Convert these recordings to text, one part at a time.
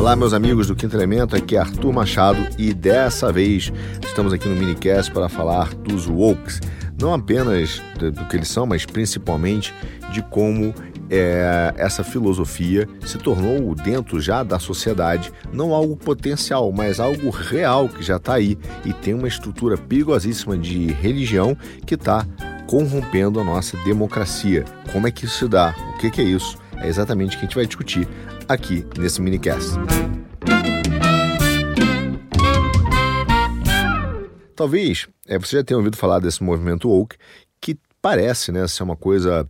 Olá, meus amigos do Quinto Elemento, aqui é Arthur Machado e dessa vez estamos aqui no Minicast para falar dos Wokes. Não apenas do que eles são, mas principalmente de como é, essa filosofia se tornou dentro já da sociedade não algo potencial, mas algo real que já está aí e tem uma estrutura perigosíssima de religião que está corrompendo a nossa democracia. Como é que isso se dá? O que, que é isso? É exatamente o que a gente vai discutir aqui nesse minicast. Talvez é, você já tenha ouvido falar desse movimento woke, que parece né, ser uma coisa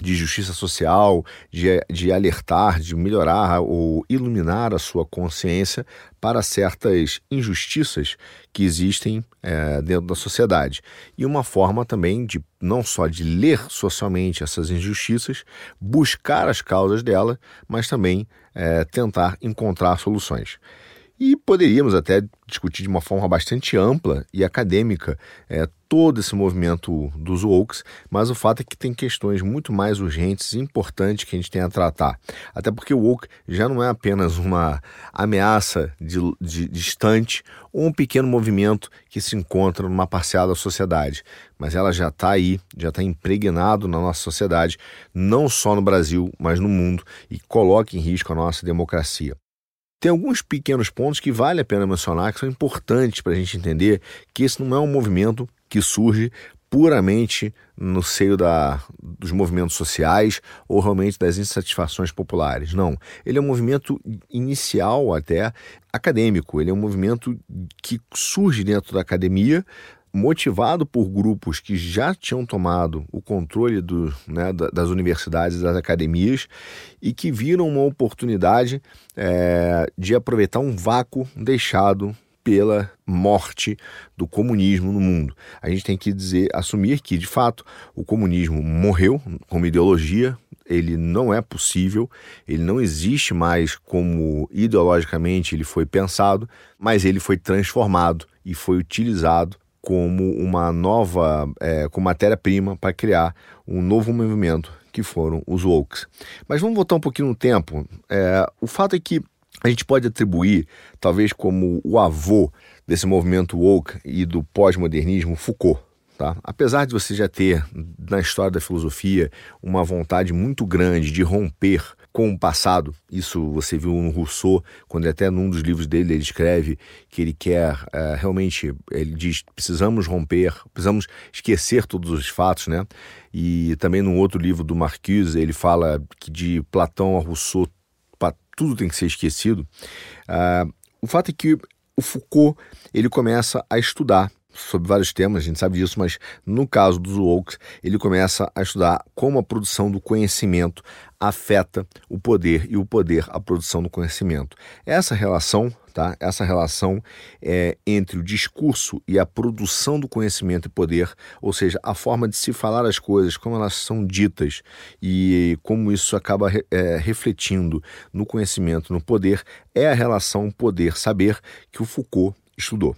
de justiça social, de, de alertar, de melhorar ou iluminar a sua consciência para certas injustiças que existem é, dentro da sociedade. E uma forma também de não só de ler socialmente essas injustiças, buscar as causas dela, mas também é, tentar encontrar soluções. E poderíamos até discutir de uma forma bastante ampla e acadêmica é, todo esse movimento dos wokes, mas o fato é que tem questões muito mais urgentes e importantes que a gente tem a tratar. Até porque o woke já não é apenas uma ameaça distante ou um pequeno movimento que se encontra numa parcial da sociedade, mas ela já está aí, já está impregnado na nossa sociedade, não só no Brasil, mas no mundo, e coloca em risco a nossa democracia. Tem alguns pequenos pontos que vale a pena mencionar que são importantes para a gente entender que esse não é um movimento que surge puramente no seio da, dos movimentos sociais ou realmente das insatisfações populares. Não. Ele é um movimento inicial até acadêmico. Ele é um movimento que surge dentro da academia, motivado por grupos que já tinham tomado o controle do, né, das universidades das academias e que viram uma oportunidade é, de aproveitar um vácuo deixado pela morte do comunismo no mundo. A gente tem que dizer, assumir que, de fato, o comunismo morreu como ideologia, ele não é possível, ele não existe mais como ideologicamente ele foi pensado, mas ele foi transformado e foi utilizado como uma nova, é, como matéria-prima para criar um novo movimento que foram os wokes. Mas vamos voltar um pouquinho no tempo. É, o fato é que a gente pode atribuir, talvez como o avô desse movimento woke e do pós-modernismo, Foucault. Tá? Apesar de você já ter, na história da filosofia, uma vontade muito grande de romper com o passado, isso você viu no Rousseau, quando até num dos livros dele ele escreve que ele quer é, realmente, ele diz, precisamos romper, precisamos esquecer todos os fatos, né? E também num outro livro do Marcuse, ele fala que de Platão a Rousseau, tudo tem que ser esquecido. Uh, o fato é que o Foucault ele começa a estudar sobre vários temas, a gente sabe disso, mas no caso dos Wokes, ele começa a estudar como a produção do conhecimento afeta o poder e o poder a produção do conhecimento. Essa relação, tá? Essa relação é entre o discurso e a produção do conhecimento e poder, ou seja, a forma de se falar as coisas, como elas são ditas e como isso acaba é, refletindo no conhecimento, no poder, é a relação poder-saber que o Foucault estudou.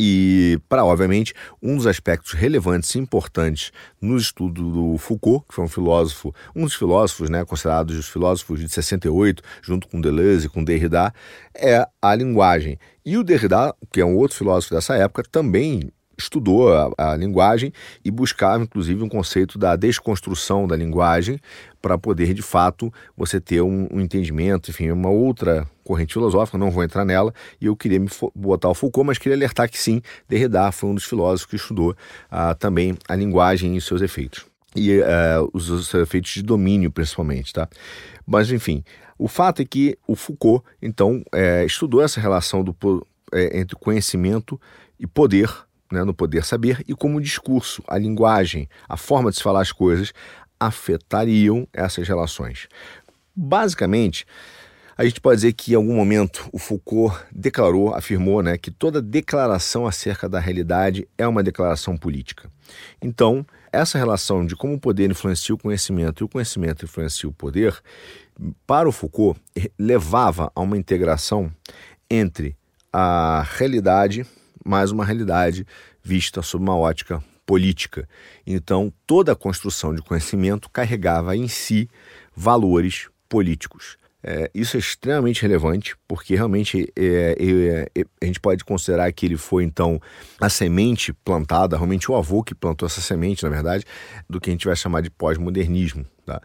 E, para, obviamente, um dos aspectos relevantes e importantes no estudo do Foucault, que foi um filósofo, um dos filósofos, né, considerados os filósofos de 68, junto com Deleuze e com Derrida, é a linguagem. E o Derrida, que é um outro filósofo dessa época, também estudou a, a, linguagem e buscava, inclusive, um conceito da desconstrução da linguagem para poder, de fato, você ter um, um, entendimento, enfim, uma outra corrente filosófica, não vou entrar nela, e eu queria me botar o Foucault, mas queria alertar que sim, Derrida foi um dos filósofos que estudou uh, também a linguagem e seus efeitos. E uh, os, os efeitos de domínio, principalmente, tá? Mas, enfim, o fato é que o Foucault, então, é, estudou essa relação do, é, entre conhecimento e poder, né, no poder saber, e como o discurso, a linguagem, a forma de se falar as coisas afetariam essas relações. Basicamente, a gente pode dizer que em algum momento o Foucault declarou, afirmou, né, que toda declaração acerca da realidade é uma declaração política. Então, essa relação de como o poder influencia o conhecimento e o conhecimento influencia o poder, para o Foucault, levava a uma integração entre a realidade mais uma realidade vista sob uma ótica política. Então, toda a construção de conhecimento carregava em si valores políticos. É, isso é extremamente relevante, porque realmente é, é, é, a gente pode considerar que ele foi, então, a semente plantada, realmente o avô que plantou essa semente, na verdade, do que a gente vai chamar de pós-modernismo. Tá?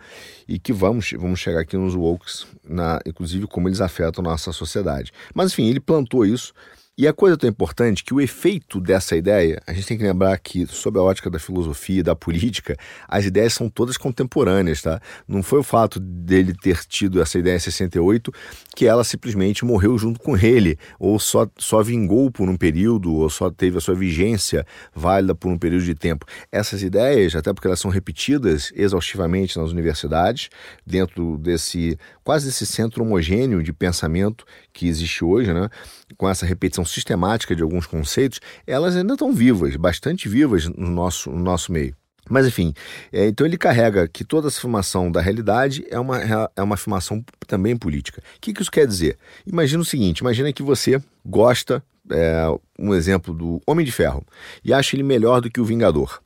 E que vamos, vamos chegar aqui nos wokes, na, inclusive como eles afetam nossa sociedade. Mas, enfim, ele plantou isso e a coisa tão importante que o efeito dessa ideia, a gente tem que lembrar que, sob a ótica da filosofia da política, as ideias são todas contemporâneas, tá? Não foi o fato dele ter tido essa ideia em 68 que ela simplesmente morreu junto com ele, ou só, só vingou por um período, ou só teve a sua vigência válida por um período de tempo. Essas ideias, até porque elas são repetidas exaustivamente nas universidades, dentro desse quase desse centro homogêneo de pensamento que existe hoje, né? com essa repetição sistemática de alguns conceitos, elas ainda estão vivas, bastante vivas no nosso, no nosso meio. Mas enfim, é, então ele carrega que toda essa afirmação da realidade é uma, é uma afirmação também política. O que, que isso quer dizer? Imagina o seguinte: imagina que você gosta, é, um exemplo do Homem de Ferro, e acha ele melhor do que o Vingador.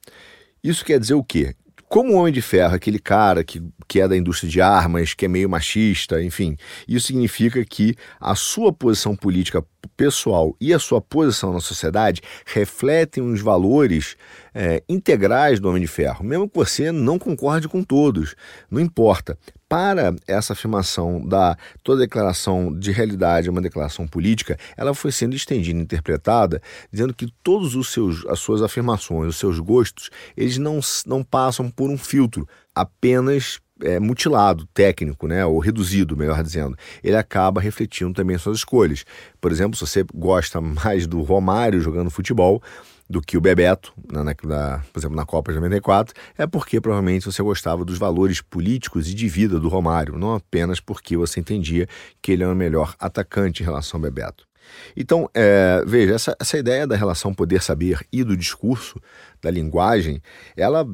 Isso quer dizer o quê? Como o Homem de Ferro, aquele cara que, que é da indústria de armas, que é meio machista, enfim, isso significa que a sua posição política pessoal e a sua posição na sociedade refletem os valores é, integrais do Homem de Ferro, mesmo que você não concorde com todos, não importa. Para essa afirmação da toda declaração de realidade é uma declaração política, ela foi sendo estendida, interpretada, dizendo que todos os seus, as suas afirmações, os seus gostos, eles não, não passam por um filtro, apenas é, mutilado, técnico, né, ou reduzido, melhor dizendo, ele acaba refletindo também suas escolhas. Por exemplo, se você gosta mais do Romário jogando futebol, do que o Bebeto, na, na, por exemplo, na Copa de 94, é porque provavelmente você gostava dos valores políticos e de vida do Romário, não apenas porque você entendia que ele é o melhor atacante em relação ao Bebeto. Então, é, veja, essa, essa ideia da relação poder-saber e do discurso, da linguagem, ela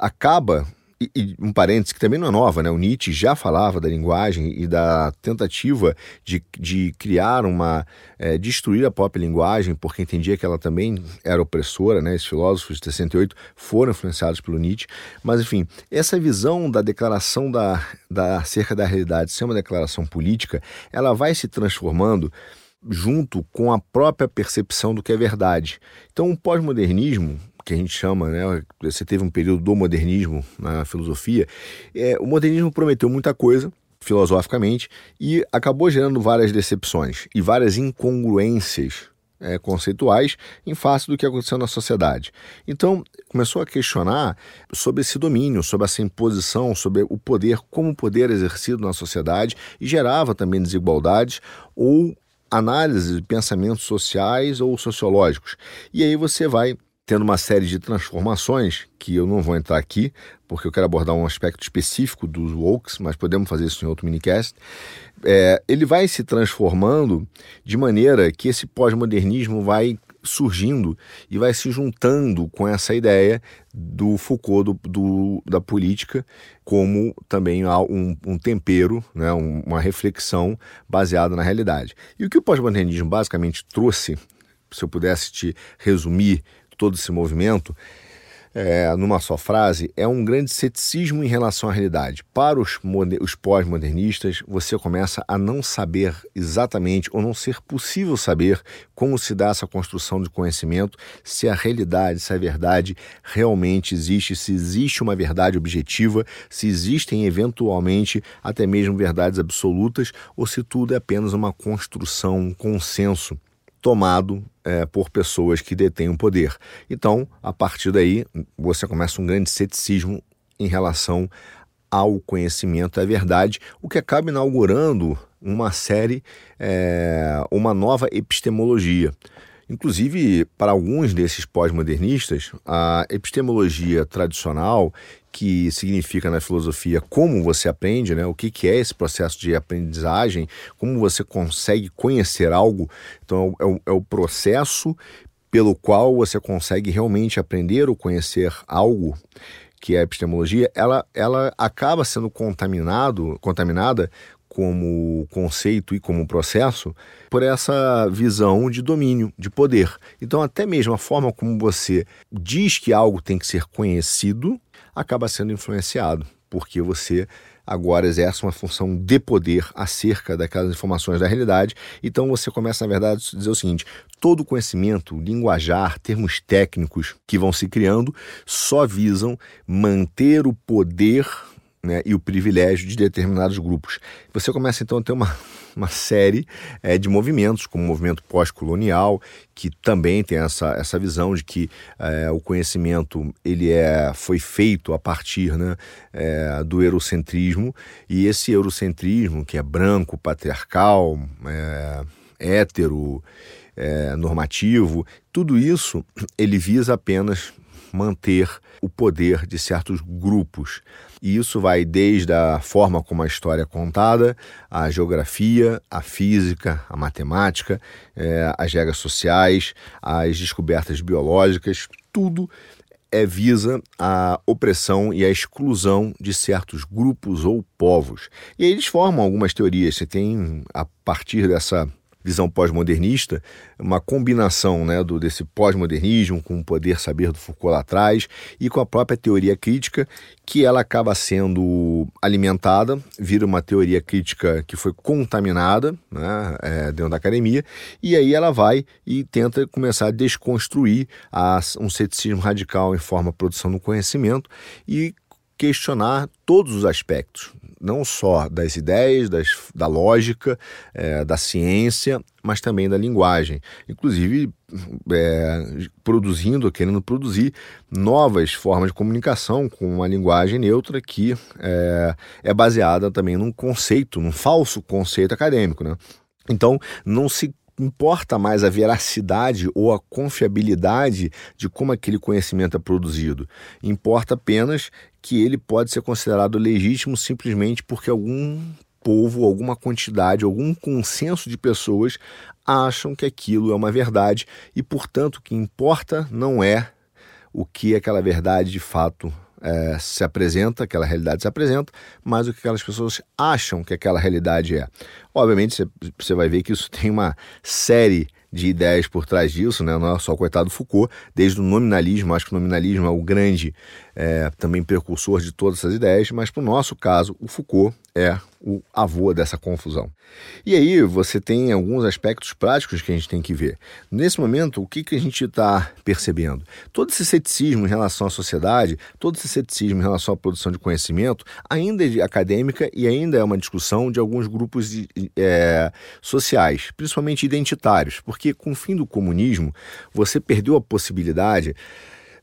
acaba e, um parênteses que também não é nova, né? O Nietzsche já falava da linguagem e da tentativa de, de criar uma. É, destruir a própria linguagem, porque entendia que ela também era opressora, né? Esses filósofos de 68 foram influenciados pelo Nietzsche. Mas, enfim, essa visão da declaração da, da, acerca da realidade ser uma declaração política, ela vai se transformando junto com a própria percepção do que é verdade. Então, o pós-modernismo, que a gente chama, né? Você teve um período do modernismo na filosofia. É, o modernismo prometeu muita coisa filosoficamente e acabou gerando várias decepções e várias incongruências é, conceituais em face do que aconteceu na sociedade. Então, começou a questionar sobre esse domínio, sobre essa imposição, sobre o poder, como o poder exercido na sociedade e gerava também desigualdades ou análise de pensamentos sociais ou sociológicos. E aí você vai tendo uma série de transformações que eu não vou entrar aqui, porque eu quero abordar um aspecto específico dos wokes, mas podemos fazer isso em outro minicast. É, ele vai se transformando de maneira que esse pós-modernismo vai surgindo e vai se juntando com essa ideia do Foucault do, do da política como também um, um tempero, né, uma reflexão baseada na realidade. E o que o pós-modernismo basicamente trouxe, se eu pudesse te resumir todo esse movimento, é, numa só frase, é um grande ceticismo em relação à realidade. Para os, os pós-modernistas, você começa a não saber exatamente, ou não ser possível saber, como se dá essa construção de conhecimento, se a realidade, se a verdade realmente existe, se existe uma verdade objetiva, se existem eventualmente até mesmo verdades absolutas, ou se tudo é apenas uma construção, um consenso tomado é, por pessoas que detêm o poder. Então, a partir daí, você começa um grande ceticismo em relação ao conhecimento, à verdade, o que acaba inaugurando uma série, é, uma nova epistemologia. Inclusive, para alguns desses pós-modernistas, a epistemologia tradicional, que significa na filosofia como você aprende, né? o que, que é esse processo de aprendizagem, como você consegue conhecer algo. Então, é o, é o processo pelo qual você consegue realmente aprender ou conhecer algo que é a epistemologia, ela, ela acaba sendo contaminado, contaminada como conceito e como processo por essa visão de domínio, de poder. Então, até mesmo a forma como você diz que algo tem que ser conhecido acaba sendo influenciado, porque você agora exerce uma função de poder acerca daquelas informações da realidade. Então você começa, na verdade, a dizer o seguinte: todo conhecimento, linguajar, termos técnicos que vão se criando só visam manter o poder né, e o privilégio de determinados grupos. Você começa então a ter uma, uma série é, de movimentos, como o movimento pós-colonial, que também tem essa, essa visão de que é, o conhecimento ele é, foi feito a partir né, é, do eurocentrismo, e esse eurocentrismo, que é branco, patriarcal, é, hétero, é, normativo, tudo isso ele visa apenas manter o poder de certos grupos. E isso vai desde a forma como a história é contada, a geografia, a física, a matemática, é, as regras sociais, as descobertas biológicas, tudo é visa a opressão e a exclusão de certos grupos ou povos. E aí eles formam algumas teorias. Você tem, a partir dessa visão pós-modernista, uma combinação né, do, desse pós-modernismo com o poder saber do Foucault lá atrás e com a própria teoria crítica, que ela acaba sendo alimentada, vira uma teoria crítica que foi contaminada né, é, dentro da academia, e aí ela vai e tenta começar a desconstruir a, um ceticismo radical em forma de produção do conhecimento e questionar todos os aspectos, não só das ideias, das, da lógica, é, da ciência, mas também da linguagem. Inclusive, é, produzindo, querendo produzir novas formas de comunicação com uma linguagem neutra que é, é baseada também num conceito, num falso conceito acadêmico. Né? Então, não se importa mais a veracidade ou a confiabilidade de como aquele conhecimento é produzido. Importa apenas que ele pode ser considerado legítimo simplesmente porque algum povo, alguma quantidade, algum consenso de pessoas acham que aquilo é uma verdade e, portanto, o que importa não é o que aquela verdade de fato é, se apresenta, aquela realidade se apresenta, mas o que aquelas pessoas acham que aquela realidade é. Obviamente, você vai ver que isso tem uma série de ideias por trás disso, né? não é só o coitado Foucault, desde o nominalismo, acho que o nominalismo é o grande é, também precursor de todas essas ideias, mas para o nosso caso, o Foucault é o avô dessa confusão. E aí você tem alguns aspectos práticos que a gente tem que ver. Nesse momento, o que, que a gente está percebendo? Todo esse ceticismo em relação à sociedade, todo esse ceticismo em relação à produção de conhecimento, ainda é acadêmica e ainda é uma discussão de alguns grupos é, sociais, principalmente identitários, porque com o fim do comunismo, você perdeu a possibilidade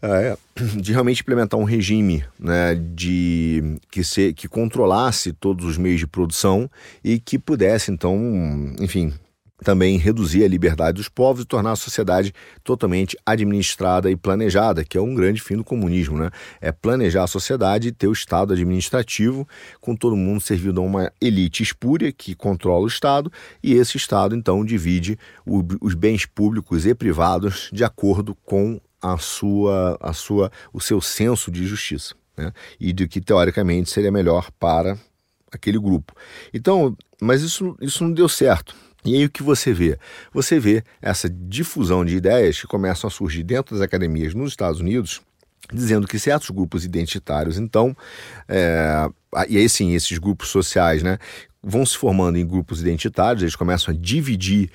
é, de realmente implementar um regime né, de que, se, que controlasse todos os meios de produção e que pudesse, então, enfim, também reduzir a liberdade dos povos e tornar a sociedade totalmente administrada e planejada, que é um grande fim do comunismo, né? É planejar a sociedade e ter o Estado administrativo, com todo mundo servindo a uma elite espúria que controla o Estado, e esse Estado, então, divide os bens públicos e privados de acordo com a sua, a sua, o seu senso de justiça, né? E de que teoricamente seria melhor para aquele grupo. Então, mas isso, isso não deu certo. E aí o que você vê? Você vê essa difusão de ideias que começam a surgir dentro das academias nos Estados Unidos, dizendo que certos grupos identitários, então, é, e aí sim, esses grupos sociais, né, vão se formando em grupos identitários, eles começam a dividir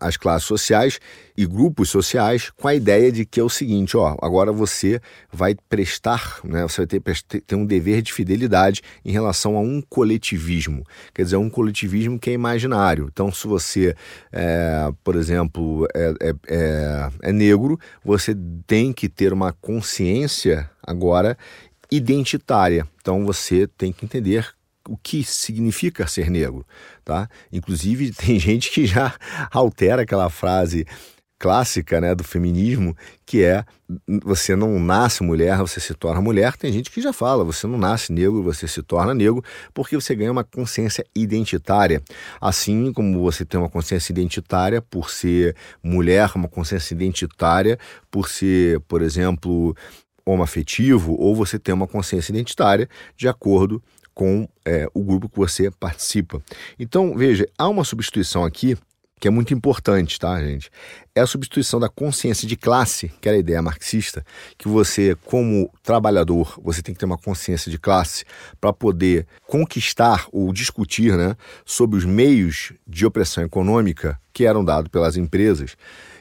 as classes sociais e grupos sociais com a ideia de que é o seguinte, ó, agora você vai prestar, né, você vai ter, ter um dever de fidelidade em relação a um coletivismo, quer dizer, um coletivismo que é imaginário. Então, se você, é, por exemplo, é, é, é, é negro, você tem que ter uma consciência agora identitária. Então, você tem que entender o que significa ser negro, tá? Inclusive tem gente que já altera aquela frase clássica, né, do feminismo, que é você não nasce mulher, você se torna mulher. Tem gente que já fala, você não nasce negro, você se torna negro, porque você ganha uma consciência identitária. Assim como você tem uma consciência identitária por ser mulher, uma consciência identitária por ser, por exemplo, homoafetivo, ou você tem uma consciência identitária de acordo com é, o grupo que você participa. Então, veja, há uma substituição aqui que é muito importante, tá, gente? É a substituição da consciência de classe, que era a ideia marxista, que você, como trabalhador, você tem que ter uma consciência de classe para poder conquistar ou discutir né, sobre os meios de opressão econômica que eram dados pelas empresas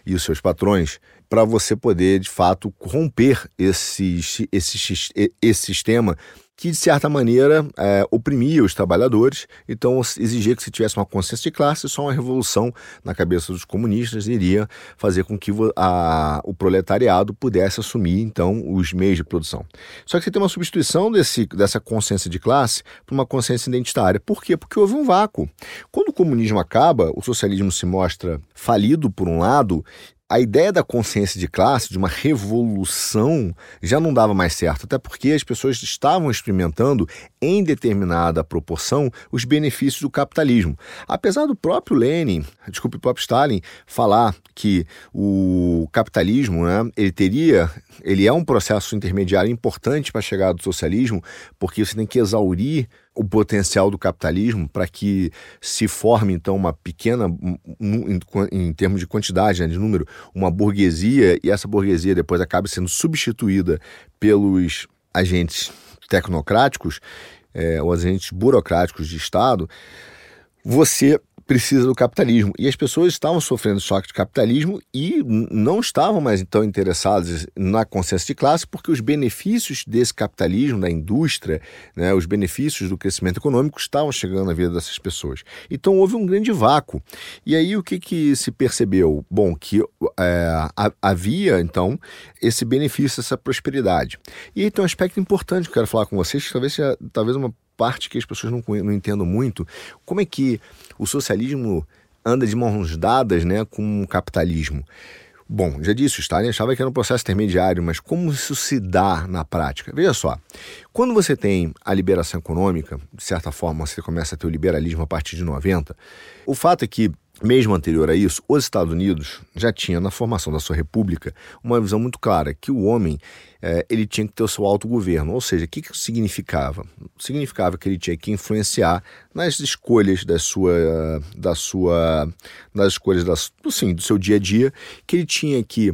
e os seus patrões, para você poder, de fato, romper esse, esse, esse sistema que, de certa maneira, é, oprimia os trabalhadores, então exigia que se tivesse uma consciência de classe, só uma revolução na cabeça dos comunistas iria fazer com que a, o proletariado pudesse assumir, então, os meios de produção. Só que você tem uma substituição desse, dessa consciência de classe por uma consciência identitária. Por quê? Porque houve um vácuo. Quando o comunismo acaba, o socialismo se mostra falido, por um lado, a ideia da consciência de classe, de uma revolução, já não dava mais certo, até porque as pessoas estavam experimentando, em determinada proporção, os benefícios do capitalismo. Apesar do próprio Lenin, desculpe, o próprio Stalin, falar que o capitalismo, né, ele teria, ele é um processo intermediário importante para a chegada do socialismo, porque você tem que exaurir o potencial do capitalismo para que se forme então uma pequena, em, termos de quantidade, né, de número, uma burguesia e essa burguesia depois acabe sendo substituída pelos agentes tecnocráticos, é, os agentes burocráticos de Estado, você precisa do capitalismo. E as pessoas estavam sofrendo choque de capitalismo e não estavam mais então interessadas na consciência de classe, porque os benefícios desse capitalismo, da indústria, né, os benefícios do crescimento econômico estavam chegando na vida dessas pessoas. Então houve um grande vácuo. E aí o que, que se percebeu? Bom, que é, havia então esse benefício, essa prosperidade. E aí tem um aspecto importante que eu quero falar com vocês, que talvez seja talvez uma parte que as pessoas não, não entendam muito. Como é que o socialismo anda de mãos dadas né, com o capitalismo? Bom, já disse, o Stalin achava que era um processo intermediário, mas como isso se dá na prática? Veja só, quando você tem a liberação econômica, de certa forma você começa a ter o liberalismo a partir de 90, o fato é que mesmo anterior a isso, os Estados Unidos já tinham na formação da sua república uma visão muito clara que o homem é, ele tinha que ter o seu autogoverno. Ou seja, o que, que significava? Significava que ele tinha que influenciar nas escolhas da sua, da sua, nas escolhas da, sim, do seu dia a dia, que ele tinha que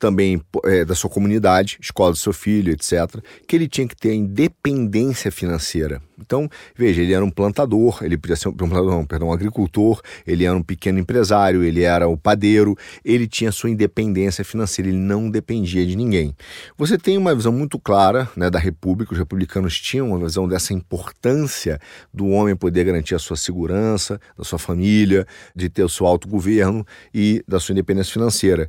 também é, da sua comunidade, escola do seu filho, etc., que ele tinha que ter independência financeira. Então, veja, ele era um plantador, ele podia ser um plantador, não, perdão, um agricultor, ele era um pequeno empresário, ele era o padeiro, ele tinha sua independência financeira, ele não dependia de ninguém. Você tem uma visão muito clara né, da República, os republicanos tinham uma visão dessa importância do homem poder garantir a sua segurança, da sua família, de ter o seu autogoverno e da sua independência financeira.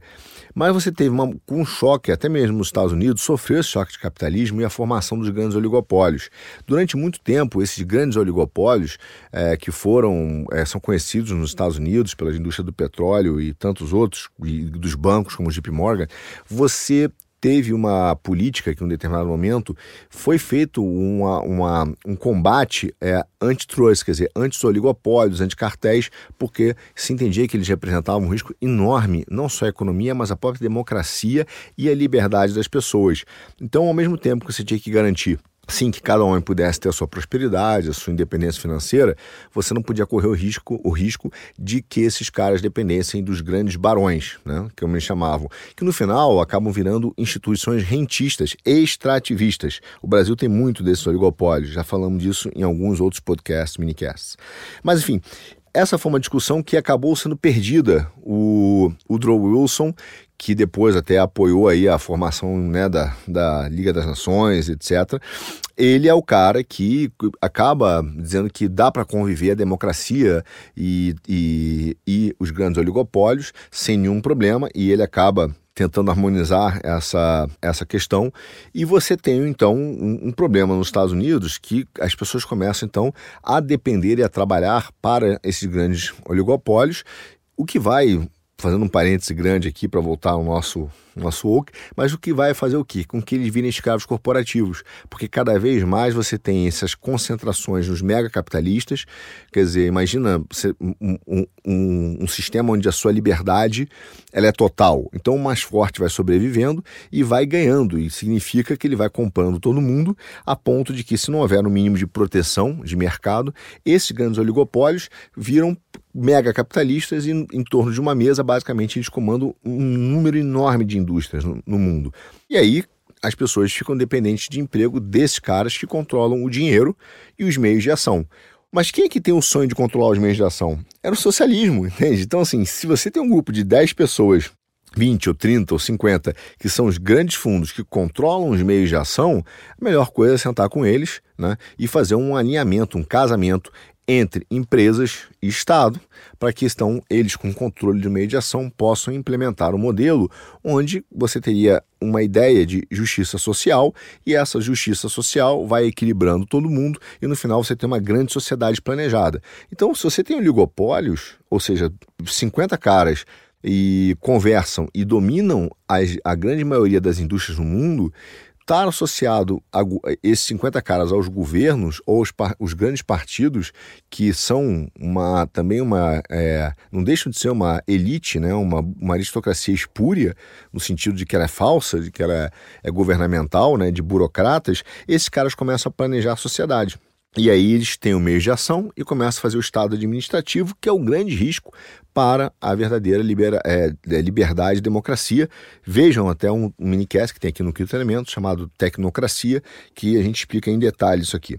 Mas você teve uma, um choque, até mesmo nos Estados Unidos, sofreu esse choque de capitalismo e a formação dos grandes oligopólios. Durante muito tempo, esses grandes oligopólios, é, que foram, é, são conhecidos nos Estados Unidos pela indústria do petróleo e tantos outros, e dos bancos como o JP Morgan, você teve uma política que, em um determinado momento, foi feito uma, uma um combate é, antitrust, quer dizer, anti-oligopólios, anti-cartéis, porque se entendia que eles representavam um risco enorme, não só à economia, mas à própria democracia e à liberdade das pessoas. Então, ao mesmo tempo que você tinha que garantir sim que cada homem pudesse ter a sua prosperidade, a sua independência financeira, você não podia correr o risco, o risco de que esses caras dependessem dos grandes barões, né, que me chamavam, que no final acabam virando instituições rentistas, extrativistas. O Brasil tem muito desses oligopólios, já falamos disso em alguns outros podcasts, minicasts. Mas enfim, essa foi uma discussão que acabou sendo perdida. O Woodrow Wilson, que depois até apoiou aí a formação né, da, da Liga das Nações, etc. Ele é o cara que acaba dizendo que dá para conviver a democracia e, e, e os grandes oligopólios sem nenhum problema, e ele acaba tentando harmonizar essa, essa questão. E você tem, então, um, um, problema nos Estados Unidos que as pessoas começam, então, a depender e a trabalhar para esses grandes oligopólios, o que vai fazendo um parêntese grande aqui para voltar ao nosso, nosso woke, mas o que vai fazer o quê? Com que eles virem escravos corporativos, porque cada vez mais você tem essas concentrações nos megacapitalistas, quer dizer, imagina um, um, um, um sistema onde a sua liberdade ela é total, então o mais forte vai sobrevivendo e vai ganhando, e significa que ele vai comprando todo mundo, a ponto de que se não houver um mínimo de proteção de mercado, esses grandes oligopólios viram mega capitalistas e em torno de uma mesa, basicamente, eles comandam um número enorme de indústrias no, no mundo. E aí as pessoas ficam dependentes de emprego desses caras que controlam o dinheiro e os meios de ação. Mas quem é que tem o sonho de controlar os meios de ação? Era o socialismo, entende? Então, assim, se você tem um grupo de 10 pessoas 20 ou 30 ou 50, que são os grandes fundos que controlam os meios de ação, a melhor coisa é sentar com eles né, e fazer um alinhamento, um casamento entre empresas e Estado, para que estão eles com controle de ação possam implementar um modelo onde você teria uma ideia de justiça social e essa justiça social vai equilibrando todo mundo e no final você tem uma grande sociedade planejada. Então, se você tem oligopólios, ou seja, 50 caras e conversam e dominam as, a grande maioria das indústrias no mundo, estar associado a esses 50 caras aos governos ou os, os grandes partidos que são uma também uma é, não deixam de ser uma elite, né, uma, uma aristocracia espúria no sentido de que ela é falsa, de que ela é, é governamental, né, de burocratas, esses caras começam a planejar a sociedade. E aí eles têm o meio de ação e começam a fazer o Estado administrativo, que é o grande risco para a verdadeira libera, é, é liberdade e democracia. Vejam até um, um minicast que tem aqui no Quinto Elemento, chamado Tecnocracia, que a gente explica em detalhe isso aqui.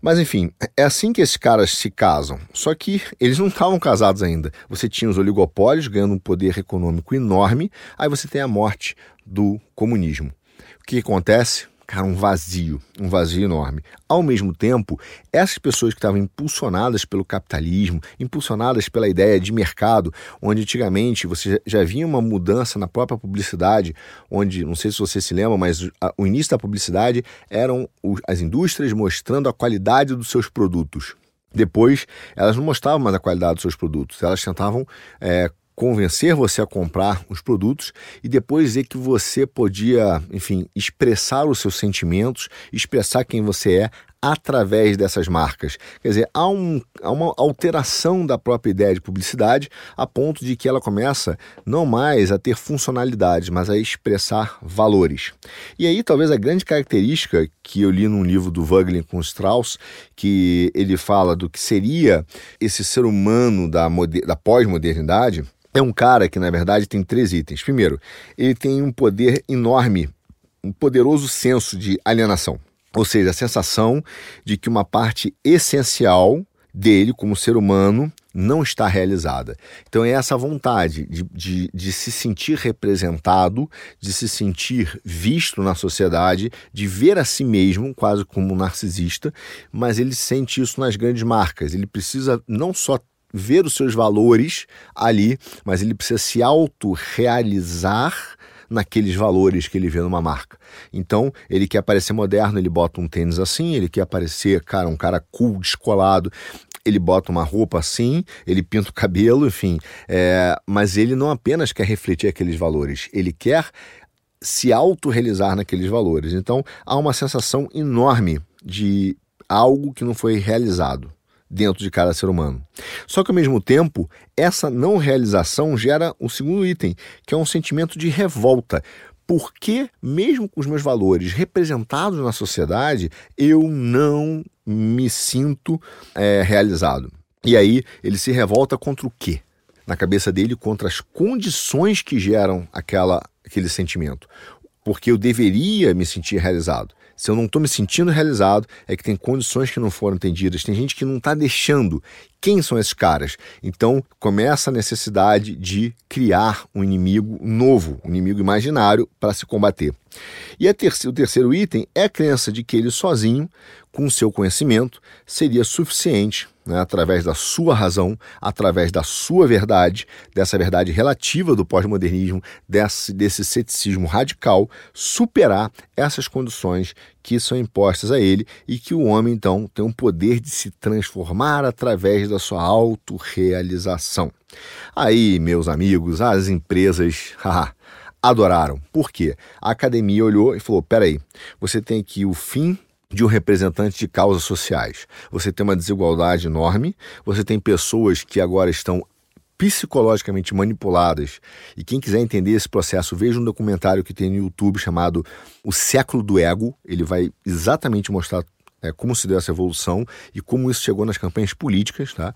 Mas enfim, é assim que esses caras se casam. Só que eles não estavam casados ainda. Você tinha os oligopólios ganhando um poder econômico enorme, aí você tem a morte do comunismo. O que acontece? Cara, um vazio, um vazio enorme. Ao mesmo tempo, essas pessoas que estavam impulsionadas pelo capitalismo, impulsionadas pela ideia de mercado, onde antigamente você já via uma mudança na própria publicidade, onde, não sei se você se lembra, mas o início da publicidade eram as indústrias mostrando a qualidade dos seus produtos. Depois, elas não mostravam mais a qualidade dos seus produtos, elas tentavam é, convencer você a comprar os produtos e depois dizer que você podia, enfim, expressar os seus sentimentos, expressar quem você é através dessas marcas. Quer dizer, há, um, há uma alteração da própria ideia de publicidade a ponto de que ela começa não mais a ter funcionalidades, mas a expressar valores. E aí, talvez a grande característica que eu li num livro do Wagner com Strauss, que ele fala do que seria esse ser humano da, da pós-modernidade, é um cara que, na verdade, tem três itens. Primeiro, ele tem um poder enorme, um poderoso senso de alienação. Ou seja, a sensação de que uma parte essencial dele, como ser humano, não está realizada. Então é essa vontade de, de, de, se sentir representado, de se sentir visto na sociedade, de ver a si mesmo quase como um narcisista, mas ele sente isso nas grandes marcas. Ele precisa não só ver os seus valores ali, mas ele precisa se autorrealizar naqueles valores que ele vê numa marca. Então, ele quer parecer moderno, ele bota um tênis assim, ele quer parecer, cara, um cara cool, descolado, ele bota uma roupa assim, ele pinta o cabelo, enfim. É, mas ele não apenas quer refletir aqueles valores, ele quer se autorrealizar naqueles valores. Então, há uma sensação enorme de algo que não foi realizado dentro de cada ser humano. Só que ao mesmo tempo, essa não realização gera um segundo item, que é um sentimento de revolta. Porque, mesmo com os meus valores representados na sociedade, eu não me sinto é, realizado. E aí ele se revolta contra o quê? Na cabeça dele, contra as condições que geram aquela, aquele sentimento. Porque eu deveria me sentir realizado. Se eu não estou me sentindo realizado, é que tem condições que não foram atendidas, tem gente que não está deixando. Quem são esses caras? Então começa a necessidade de criar um inimigo novo, um inimigo imaginário para se combater. E o terceiro item é a crença de que ele sozinho, com seu conhecimento, seria suficiente né, através da sua razão, através da sua verdade, dessa verdade relativa do pós-modernismo, desse, desse ceticismo radical, superar essas condições que são impostas a ele e que o homem, então, tem um poder de se transformar através da sua autorrealização. Aí, meus amigos, as empresas adoraram. Por quê? A academia olhou e falou: peraí, você tem aqui o fim de um representante de causas sociais. Você tem uma desigualdade enorme, você tem pessoas que agora estão psicologicamente manipuladas. E quem quiser entender esse processo, veja um documentário que tem no YouTube chamado O Século do Ego. Ele vai exatamente mostrar é, como se deu essa evolução e como isso chegou nas campanhas políticas, tá?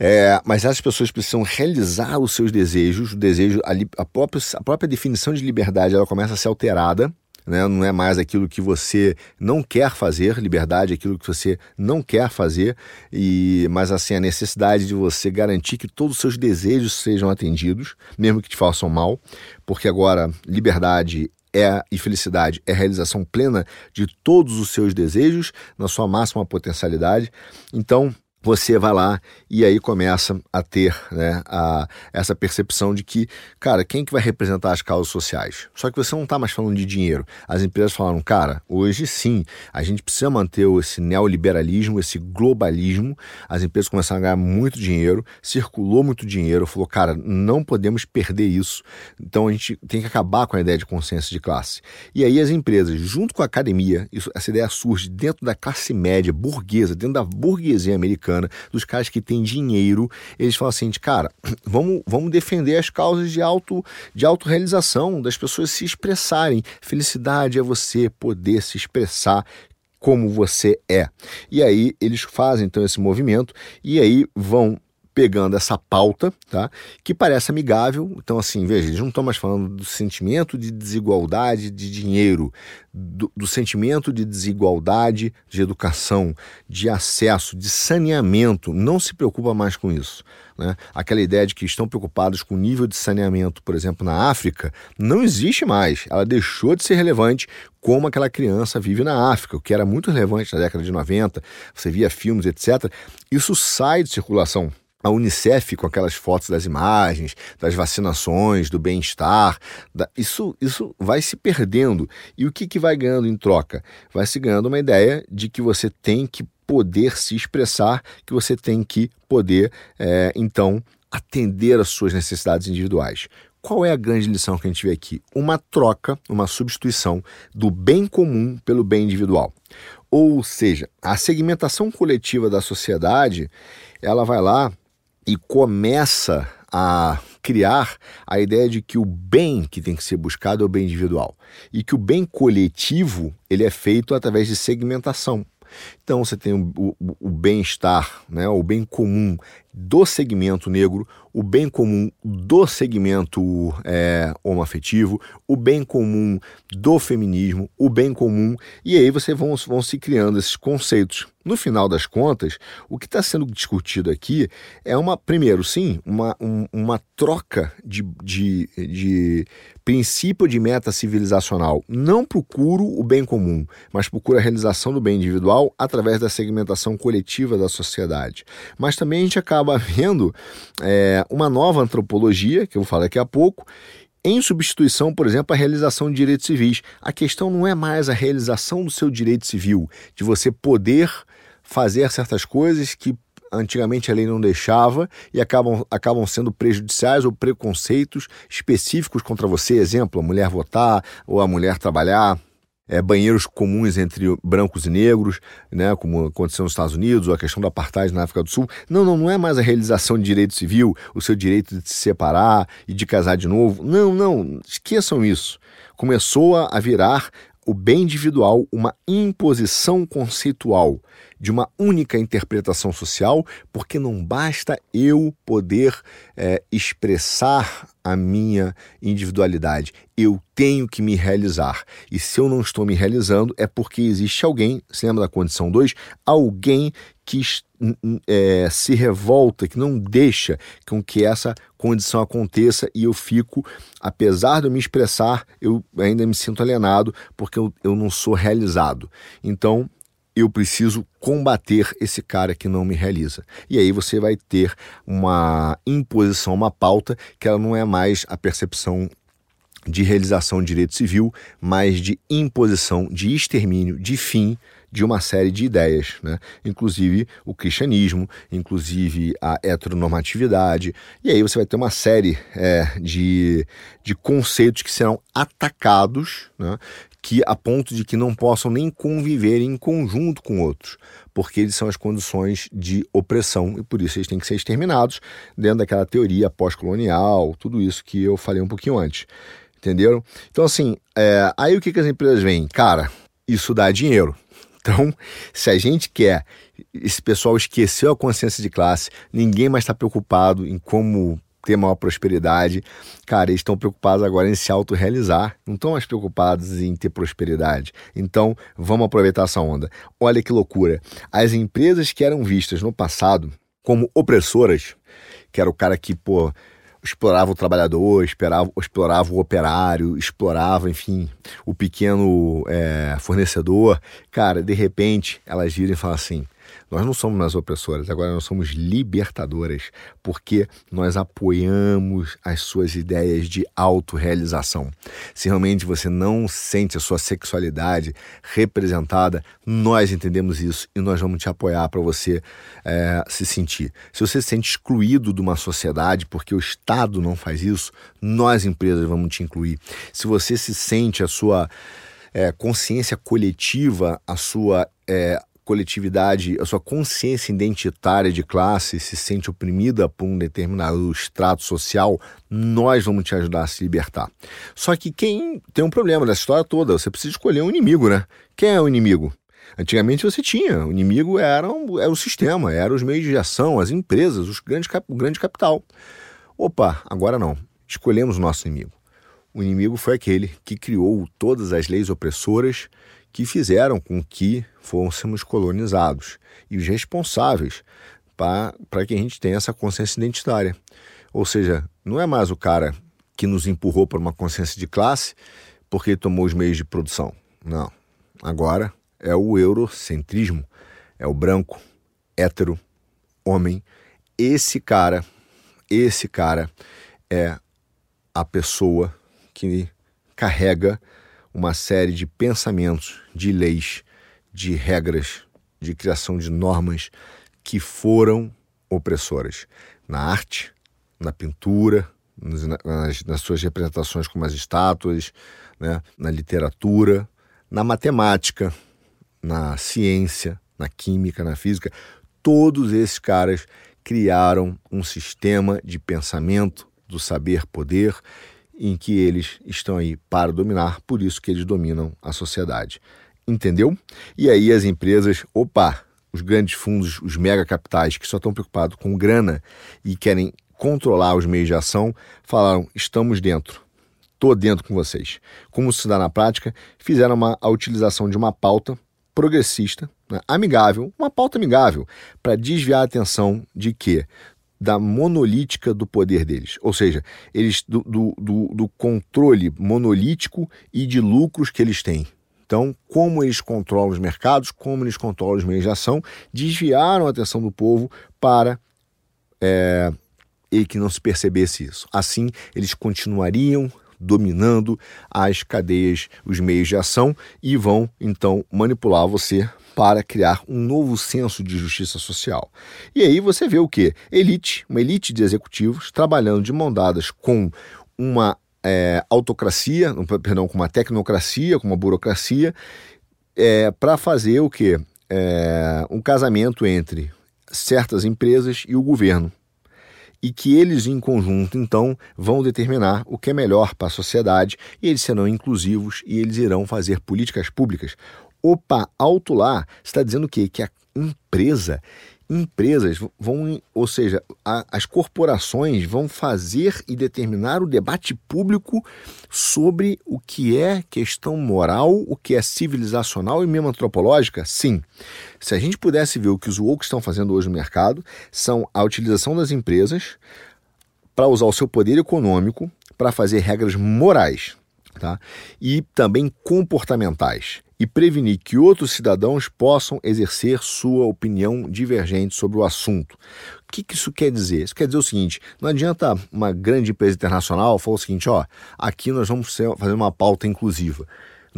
É, mas essas pessoas precisam realizar os seus desejos, o desejo, a, a, própria, a própria definição de liberdade ela começa a ser alterada né? não é mais aquilo que você não quer fazer, liberdade é aquilo que você não quer fazer, e mas assim a necessidade de você garantir que todos os seus desejos sejam atendidos, mesmo que te façam mal, porque agora liberdade é e felicidade é a realização plena de todos os seus desejos na sua máxima potencialidade. Então, você vai lá e aí começa a ter né, a, essa percepção de que, cara, quem que vai representar as causas sociais? Só que você não está mais falando de dinheiro. As empresas falaram, cara, hoje sim, a gente precisa manter esse neoliberalismo, esse globalismo. As empresas começaram a ganhar muito dinheiro, circulou muito dinheiro, falou, cara, não podemos perder isso. Então a gente tem que acabar com a ideia de consciência de classe. E aí as empresas, junto com a academia, isso, essa ideia surge dentro da classe média burguesa, dentro da burguesia americana dos caras que têm dinheiro, eles falam assim, de, cara, vamos, vamos defender as causas de auto de autorrealização, das pessoas se expressarem. Felicidade é você poder se expressar como você é. E aí eles fazem então esse movimento e aí vão pegando essa pauta, tá? Que parece amigável. Então, assim, veja, eles não estão mais falando do sentimento de desigualdade de dinheiro, do, do, sentimento de desigualdade de educação, de acesso, de saneamento. Não se preocupa mais com isso. Né? Aquela ideia de que estão preocupados com o nível de saneamento, por exemplo, na África, não existe mais. Ela deixou de ser relevante como aquela criança vive na África, o que era muito relevante na década de 90. Você via filmes, etc. Isso sai de circulação a Unicef com aquelas fotos das imagens, das vacinações, do bem-estar, isso, isso vai se perdendo. E o que, que vai ganhando em troca? Vai se ganhando uma ideia de que você tem que poder se expressar, que você tem que poder, é, então, atender às suas necessidades individuais. Qual é a grande lição que a gente vê aqui? Uma troca, uma substituição do bem comum pelo bem individual. Ou seja, a segmentação coletiva da sociedade, ela vai lá e começa a criar a ideia de que o bem que tem que ser buscado é o bem individual e que o bem coletivo ele é feito através de segmentação. Então você tem o, o, o bem-estar, né, o bem comum do segmento negro, o bem comum do segmento é, homoafetivo, o bem comum do feminismo, o bem comum, e aí você vão, vão se criando esses conceitos. No final das contas, o que está sendo discutido aqui é uma, primeiro, sim, uma, um, uma troca de, de, de princípio de meta civilizacional. Não procuro o bem comum, mas procuro a realização do bem individual através da segmentação coletiva da sociedade. Mas também a gente acaba vendo é, uma nova antropologia, que eu vou falar daqui a pouco, em substituição, por exemplo, à realização de direitos civis. A questão não é mais a realização do seu direito civil, de você poder fazer certas coisas que antigamente a lei não deixava e acabam, acabam sendo prejudiciais ou preconceitos específicos contra você. Exemplo, a mulher votar ou a mulher trabalhar é, banheiros comuns entre brancos e negros, né, como aconteceu nos Estados Unidos, ou a questão da apartheid na África do Sul. Não, não, não é mais a realização de direito civil, o seu direito de se separar e de casar de novo. Não, não, esqueçam isso. Começou a virar o bem individual uma imposição conceitual de uma única interpretação social, porque não basta eu poder é, expressar a minha individualidade, eu tenho que me realizar. E se eu não estou me realizando, é porque existe alguém, se lembra da condição 2? Alguém que é, se revolta, que não deixa com que essa condição aconteça e eu fico, apesar de eu me expressar, eu ainda me sinto alienado porque eu, eu não sou realizado. Então, eu preciso combater esse cara que não me realiza. E aí você vai ter uma imposição, uma pauta que ela não é mais a percepção de realização de direito civil, mas de imposição, de extermínio, de fim de uma série de ideias, né? inclusive o cristianismo, inclusive a heteronormatividade. E aí você vai ter uma série é, de, de conceitos que serão atacados, né? que a ponto de que não possam nem conviver em conjunto com outros, porque eles são as condições de opressão e por isso eles têm que ser exterminados dentro daquela teoria pós-colonial, tudo isso que eu falei um pouquinho antes. Entenderam? Então, assim, é, aí o que, que as empresas veem? Cara, isso dá dinheiro Então, se a gente quer, esse pessoal esqueceu a consciência de classe, ninguém mais está preocupado em como ter maior prosperidade. Cara, eles estão preocupados agora em se autorrealizar, não estão mais preocupados em ter prosperidade. Então, vamos aproveitar essa onda. Olha que loucura. As empresas que eram vistas no passado como opressoras, que era o cara que, pô, explorava o trabalhador, explorava, explorava o operário, explorava, enfim, o pequeno é, fornecedor. Cara, de repente, elas viram e falam assim: nós não somos mais opressoras, agora nós somos libertadoras, porque nós apoiamos as suas ideias de autorrealização. Se realmente você não sente a sua sexualidade representada, nós entendemos isso e nós vamos te apoiar para você é, se sentir. Se você se sente excluído de uma sociedade porque o Estado não faz isso, nós empresas vamos te incluir. Se você se sente a sua é, consciência coletiva, a sua é, coletividade, a sua consciência identitária de classe se sente oprimida por um determinado extrato social, nós vamos te ajudar a se libertar. Só que quem tem um problema dessa história toda, você precisa escolher um inimigo, né? Quem é o inimigo? Antigamente você tinha, o inimigo era, um, era o sistema, eram os meios de ação, as empresas, os grandes, o grande capital. Opa, agora não. Escolhemos o nosso inimigo. O inimigo foi aquele que criou todas as leis opressoras que fizeram com que fôssemos colonizados e os responsáveis para que a gente tenha essa consciência identitária. Ou seja, não é mais o cara que nos empurrou para uma consciência de classe porque tomou os meios de produção. Não. Agora é o eurocentrismo, é o branco, hétero, homem. Esse cara, esse cara é a pessoa que carrega uma série de pensamentos, de leis, de regras, de criação de normas que foram opressoras na arte, na pintura, nas, nas suas representações como as estátuas, né, na literatura, na matemática, na ciência, na química, na física. Todos esses caras criaram um sistema de pensamento do saber-poder em que eles estão aí para dominar, por isso que eles dominam a sociedade. Entendeu? E aí as empresas, opa, os grandes fundos, os mega capitais que só estão preocupados com grana e querem controlar os meios de ação, falaram: estamos dentro, estou dentro com vocês. Como se dá na prática, fizeram uma, a utilização de uma pauta progressista, né, amigável, uma pauta amigável, para desviar a atenção de que da monolítica do poder deles, ou seja, eles do, do, do, do controle monolítico e de lucros que eles têm. Então, como eles controlam os mercados, como eles controlam os meios de ação, desviaram a atenção do povo para é, e que não se percebesse isso. Assim, eles continuariam dominando as cadeias, os meios de ação e vão então manipular você para criar um novo senso de justiça social. E aí você vê o que? Elite, uma elite de executivos trabalhando de mão dadas com uma é, autocracia, perdão, com uma tecnocracia, com uma burocracia, é, para fazer o que? É, um casamento entre certas empresas e o governo. E que eles, em conjunto, então, vão determinar o que é melhor para a sociedade, e eles serão inclusivos e eles irão fazer políticas públicas Opa, alto lá está dizendo o quê? Que a empresa, empresas vão, ou seja, a, as corporações vão fazer e determinar o debate público sobre o que é questão moral, o que é civilizacional e mesmo antropológica? Sim. Se a gente pudesse ver o que os woke estão fazendo hoje no mercado, são a utilização das empresas para usar o seu poder econômico para fazer regras morais, tá? E também comportamentais e prevenir que outros cidadãos possam exercer sua opinião divergente sobre o assunto. O que, que isso quer dizer? Isso quer dizer o seguinte: não adianta uma grande empresa internacional falar o seguinte, ó, aqui nós vamos fazer uma pauta inclusiva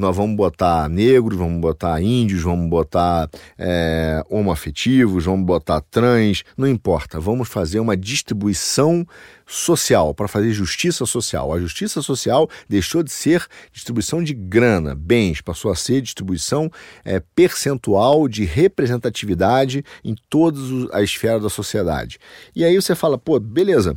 nós vamos botar negros, vamos botar índios, vamos botar é, homoafetivos, vamos botar trans, não importa. Vamos fazer uma distribuição social, para fazer justiça social. A justiça social deixou de ser distribuição de grana, bens, passou a ser distribuição é, percentual de representatividade em todas as esferas da sociedade. E aí você fala, pô, beleza.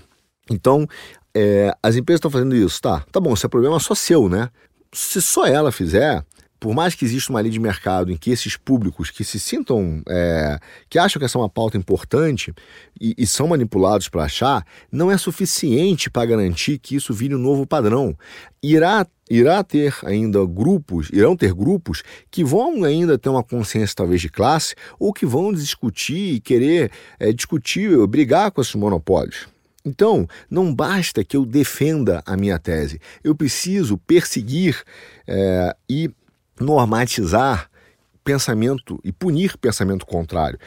Então, é, as empresas estão fazendo isso, tá? Tá bom, esse é problema só seu, né? Se só ela fizer, por mais que exista uma lei de mercado em que esses públicos que se sintam, é, que acham que essa é uma pauta importante e, e são manipulados para achar, não é suficiente para garantir que isso vire um novo padrão. Irá irá ter ainda grupos, irão ter grupos que vão ainda ter uma consciência talvez de classe ou que vão discutir e querer é, discutir, brigar com esses monopólios. Então, não basta que eu defenda a minha tese, eu preciso perseguir é, e normatizar pensamento e punir pensamento contrário.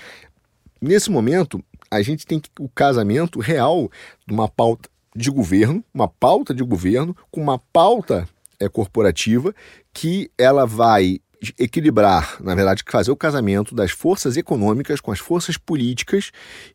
Nesse momento, a gente tem o casamento real de uma pauta de governo, uma pauta de governo com uma pauta é, corporativa que ela vai equilibrar, na verdade, fazer o casamento das forças econômicas com as forças políticas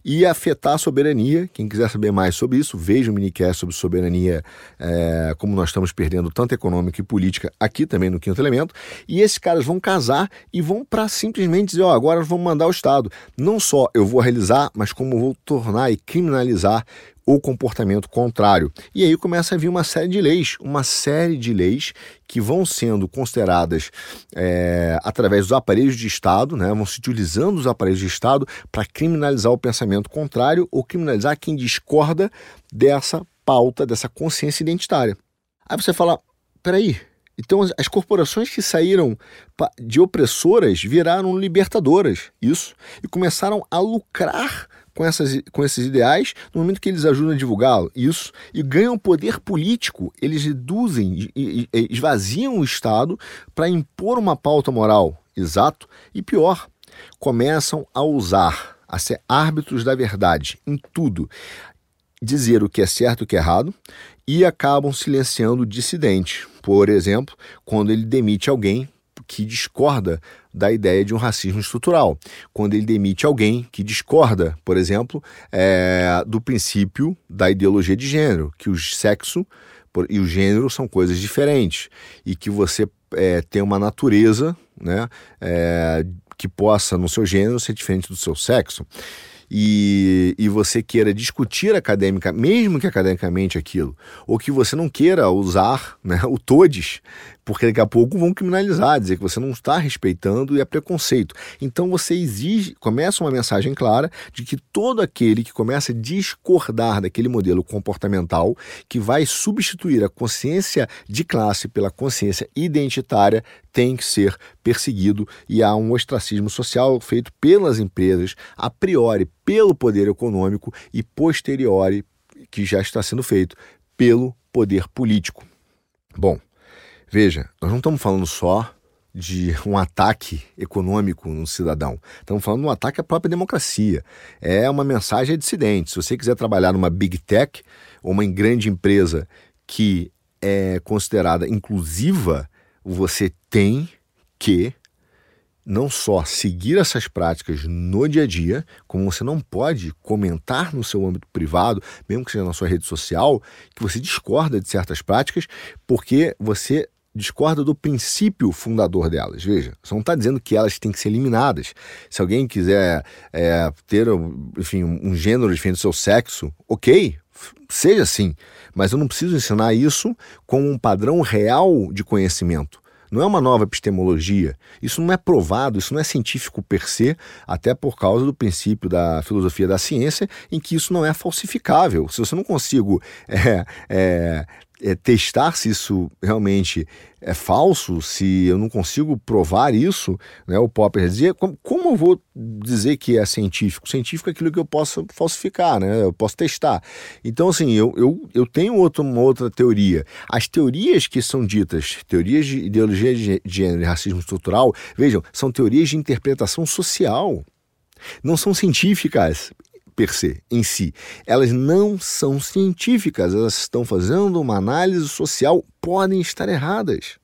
e afetar a soberania. Quem quiser saber mais sobre isso, veja o minicast sobre soberania, é, como nós estamos perdendo tanto econômica e política aqui também no Quinto Elemento. E esses caras vão casar e vão para simplesmente dizer: ó, oh, agora vamos mandar o Estado. Não só eu vou realizar, mas como vou tornar e criminalizar ou comportamento contrário. E aí começa a vir uma série de leis, uma série de leis que vão sendo consideradas é, através dos aparelhos de Estado, né, vão se utilizando os aparelhos de Estado para criminalizar o pensamento contrário ou criminalizar quem discorda dessa pauta, dessa consciência identitária. Aí você fala, peraí, então as corporações que saíram de opressoras viraram libertadoras, isso, e começaram a lucrar com, essas, com esses ideais no momento que eles ajudam a divulgá-lo, isso, e ganham poder político, eles reduzem, esvaziam o Estado para impor uma pauta moral, exato, e pior, começam a usar, a ser árbitros da verdade em tudo, dizer o que é certo e o que é errado, e acabam silenciando o dissidente. Por exemplo, quando ele demite alguém que discorda da ideia de um racismo estrutural. Quando ele demite alguém que discorda, por exemplo, é, do princípio da ideologia de gênero, que o sexo e o gênero são coisas diferentes e que você é, tem uma natureza né, é, que possa, no seu gênero, ser diferente do seu sexo e, e você queira discutir acadêmica, mesmo que academicamente aquilo, ou que você não queira usar né, o todes, porque daqui a pouco vão criminalizar, dizer que você não está respeitando e é preconceito. Então você exige, começa uma mensagem clara de que todo aquele que começa a discordar daquele modelo comportamental que vai substituir a consciência de classe pela consciência identitária tem que ser perseguido e há um ostracismo social feito pelas empresas, a priori pelo poder econômico e posteriori que já está sendo feito pelo poder político. Bom, veja, nós não estamos falando só de um ataque econômico no cidadão. Estamos falando de um ataque à própria democracia. É uma mensagem a dissidentes. Se você quiser trabalhar numa big tech ou uma grande empresa que é considerada inclusiva, você tem que não só seguir essas práticas no dia a dia, como você não pode comentar no seu âmbito privado, mesmo que seja na sua rede social, que você discorda de certas práticas, porque você discorda do princípio fundador delas. Veja, você não está dizendo que elas têm que ser eliminadas. Se alguém quiser é, ter, enfim, um gênero diferente do seu sexo, ok, seja assim. Mas eu não preciso ensinar isso com um padrão real de conhecimento. Não é uma nova epistemologia. Isso não é provado, isso não é científico per se, até por causa do princípio da filosofia da ciência, em que isso não é falsificável. Se você não consigo é, é, é, testar se isso realmente é falso, se eu não consigo provar isso, né, o Popper dizia, como, como eu vou dizer que é científico? Científico é aquilo que eu posso falsificar, né, eu posso testar. Então, assim, eu, eu, eu tenho outra, uma outra teoria. As teorias que são ditas, teorias de ideologia de gênero e racismo estrutural, vejam, são teorias de interpretação social. Não são científicas per se, em si. Elas não são científicas, elas estão fazendo uma análise social, podem estar erradas.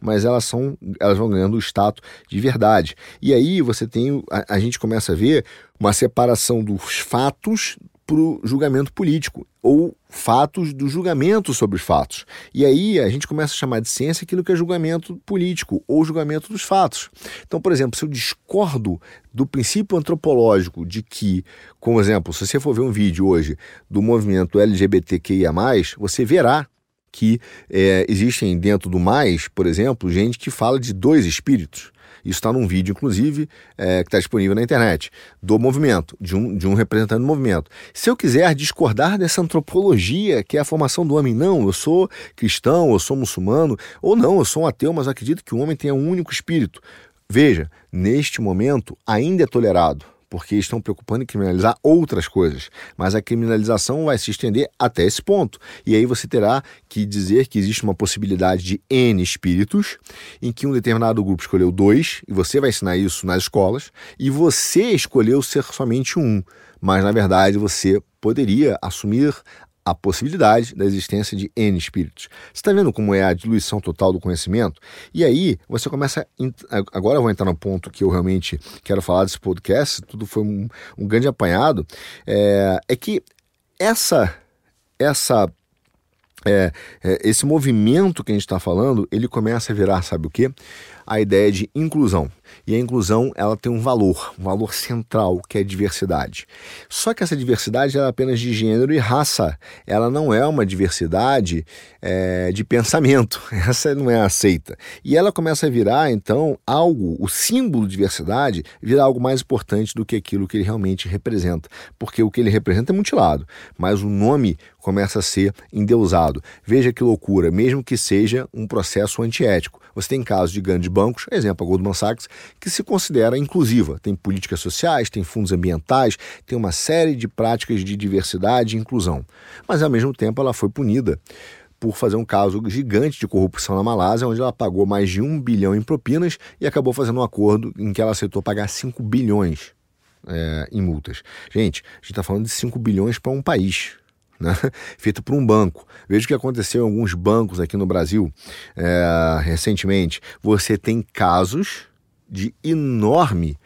Mas elas são, elas vão ganhando o status de verdade. E aí você tem, a, a gente começa a ver uma separação dos fatos para o julgamento político ou fatos do julgamento sobre os fatos. E aí a gente começa a chamar de ciência aquilo que é julgamento político ou julgamento dos fatos. Então, por exemplo, se eu discordo do princípio antropológico de que, como exemplo, se você for ver um vídeo hoje do movimento LGBTQIA, você verá que é, existem dentro do mais, por exemplo, gente que fala de dois espíritos. Isso está num vídeo, inclusive, é, que está disponível na internet, do movimento, de um, de um representante do movimento. Se eu quiser discordar dessa antropologia, que é a formação do homem, não, eu sou cristão, eu sou muçulmano, ou não, eu sou um ateu, mas acredito que o homem tem um único espírito. Veja, neste momento ainda é tolerado porque estão preocupando em criminalizar outras coisas. Mas a criminalização vai se estender até esse ponto. E aí você terá que dizer que existe uma possibilidade de N espíritos, em que um determinado grupo escolheu dois, e você vai ensinar isso nas escolas, e você escolheu ser somente um. Mas na verdade você poderia assumir a possibilidade da existência de N espíritos. Você está vendo como é a diluição total do conhecimento? E aí você começa. Agora eu vou entrar no ponto que eu realmente quero falar desse podcast, tudo foi um, um grande apanhado. É, é que essa. essa é, é, esse movimento que a gente está falando, ele começa a virar, sabe o quê? A ideia de inclusão. E a inclusão ela tem um valor, um valor central, que é a diversidade. Só que essa diversidade é apenas de gênero e raça. Ela não é uma diversidade é, de pensamento. Essa não é aceita. E ela começa a virar, então, algo, o símbolo de diversidade, virar algo mais importante do que aquilo que ele realmente representa. Porque o que ele representa é mutilado, mas o nome começa a ser endeusado. Veja que loucura, mesmo que seja um processo antiético. Você tem casos de grandes bancos, exemplo, a Goldman Sachs, que se considera inclusiva. Tem políticas sociais, tem fundos ambientais, tem uma série de práticas de diversidade e inclusão. Mas, ao mesmo tempo, ela foi punida por fazer um caso gigante de corrupção na Malásia, onde ela pagou mais de um bilhão em propinas e acabou fazendo um acordo em que ela aceitou pagar 5 bilhões é, em multas. Gente, a gente está falando de 5 bilhões para um país né? feito por um banco. Veja o que aconteceu em alguns bancos aqui no Brasil é, recentemente. Você tem casos de enorme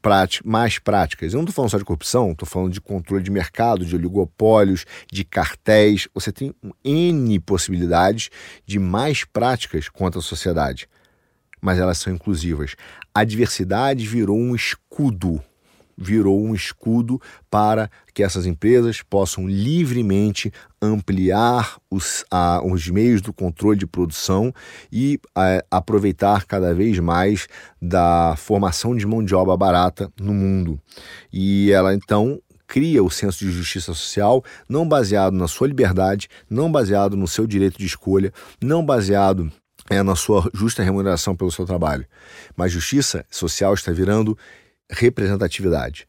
prática, mais práticas. Eu não estou falando só de corrupção, estou falando de controle de mercado, de oligopólios, de cartéis. Você tem N possibilidades de mais práticas contra a sociedade. Mas elas são inclusivas. A diversidade virou um escudo virou um escudo para que essas empresas possam livremente ampliar os, a, os meios do controle de produção e a, aproveitar cada vez mais da formação de mão de obra barata no mundo. E ela então cria o senso de justiça social não baseado na sua liberdade, não baseado no seu direito de escolha, não baseado é, na sua justa remuneração pelo seu trabalho. Mas justiça social está virando representatividade.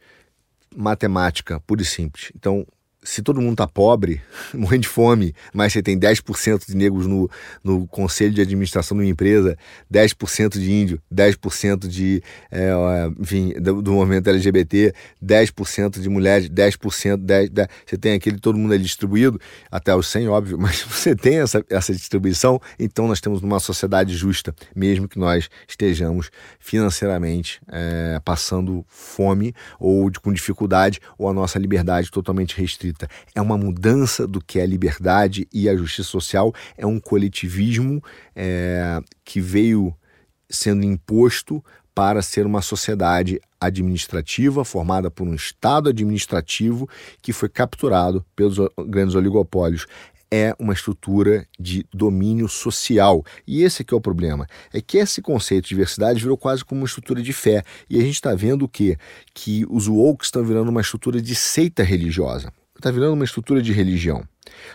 Matemática, pura e simples. Então, se todo mundo está pobre, morrendo de fome, mas você tem 10% de negros no, no conselho de administração de uma empresa, 10% de índio, 10% de, é, enfim, do, do, movimento LGBT, 10% de mulheres, 10%, 10, 10, você tem aquele, todo mundo ali distribuído, até os 100, óbvio, mas você tem essa, essa distribuição, então nós temos uma sociedade justa, mesmo que nós estejamos financeiramente é, passando fome ou de, com dificuldade, ou a nossa liberdade totalmente restrita é uma mudança do que é a liberdade e a justiça social, é um coletivismo é, que veio sendo imposto para ser uma sociedade administrativa formada por um Estado administrativo que foi capturado pelos grandes oligopólios é uma estrutura de domínio social. E esse é o problema. É que esse conceito de diversidade virou quase como uma estrutura de fé. E a gente está vendo o quê? Que os woke estão virando uma estrutura de seita religiosa está virando uma estrutura de religião.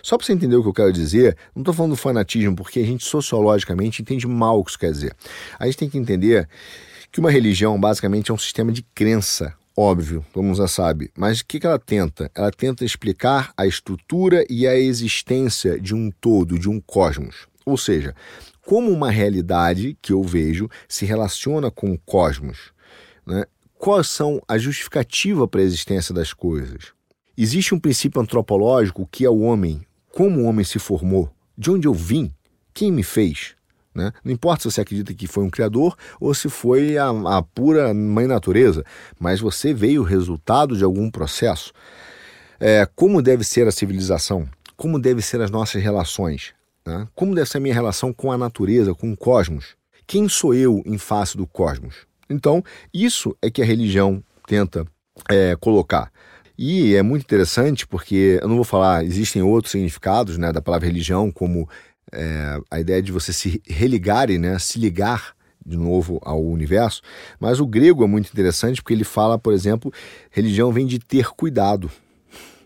Só para você entender o que eu quero dizer, não estou falando do fanatismo, porque a gente sociologicamente entende mal o que isso quer dizer. A gente tem que entender que uma religião basicamente é um sistema de crença, óbvio, todo mundo já sabe. Mas o que, que ela tenta? Ela tenta explicar a estrutura e a existência de um todo, de um cosmos. Ou seja, como uma realidade que eu vejo se relaciona com o cosmos. Né? Quais são a justificativa para a existência das coisas? Existe um princípio antropológico que é o homem, como o homem se formou, de onde eu vim, quem me fez. Né? Não importa se você acredita que foi um criador ou se foi a, a pura mãe natureza, mas você veio resultado de algum processo. É, como deve ser a civilização? Como devem ser as nossas relações? Né? Como deve ser a minha relação com a natureza, com o cosmos? Quem sou eu em face do cosmos? Então, isso é que a religião tenta é, colocar. E é muito interessante porque eu não vou falar, existem outros significados né, da palavra religião, como é, a ideia de você se religar, né, se ligar de novo ao universo, mas o grego é muito interessante porque ele fala, por exemplo, religião vem de ter cuidado.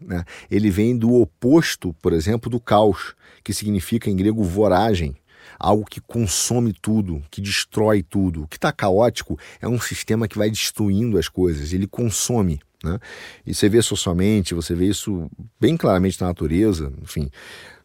Né? Ele vem do oposto, por exemplo, do caos, que significa em grego voragem, algo que consome tudo, que destrói tudo. O que está caótico é um sistema que vai destruindo as coisas, ele consome. Né? E você vê socialmente, você vê isso bem claramente na natureza, enfim.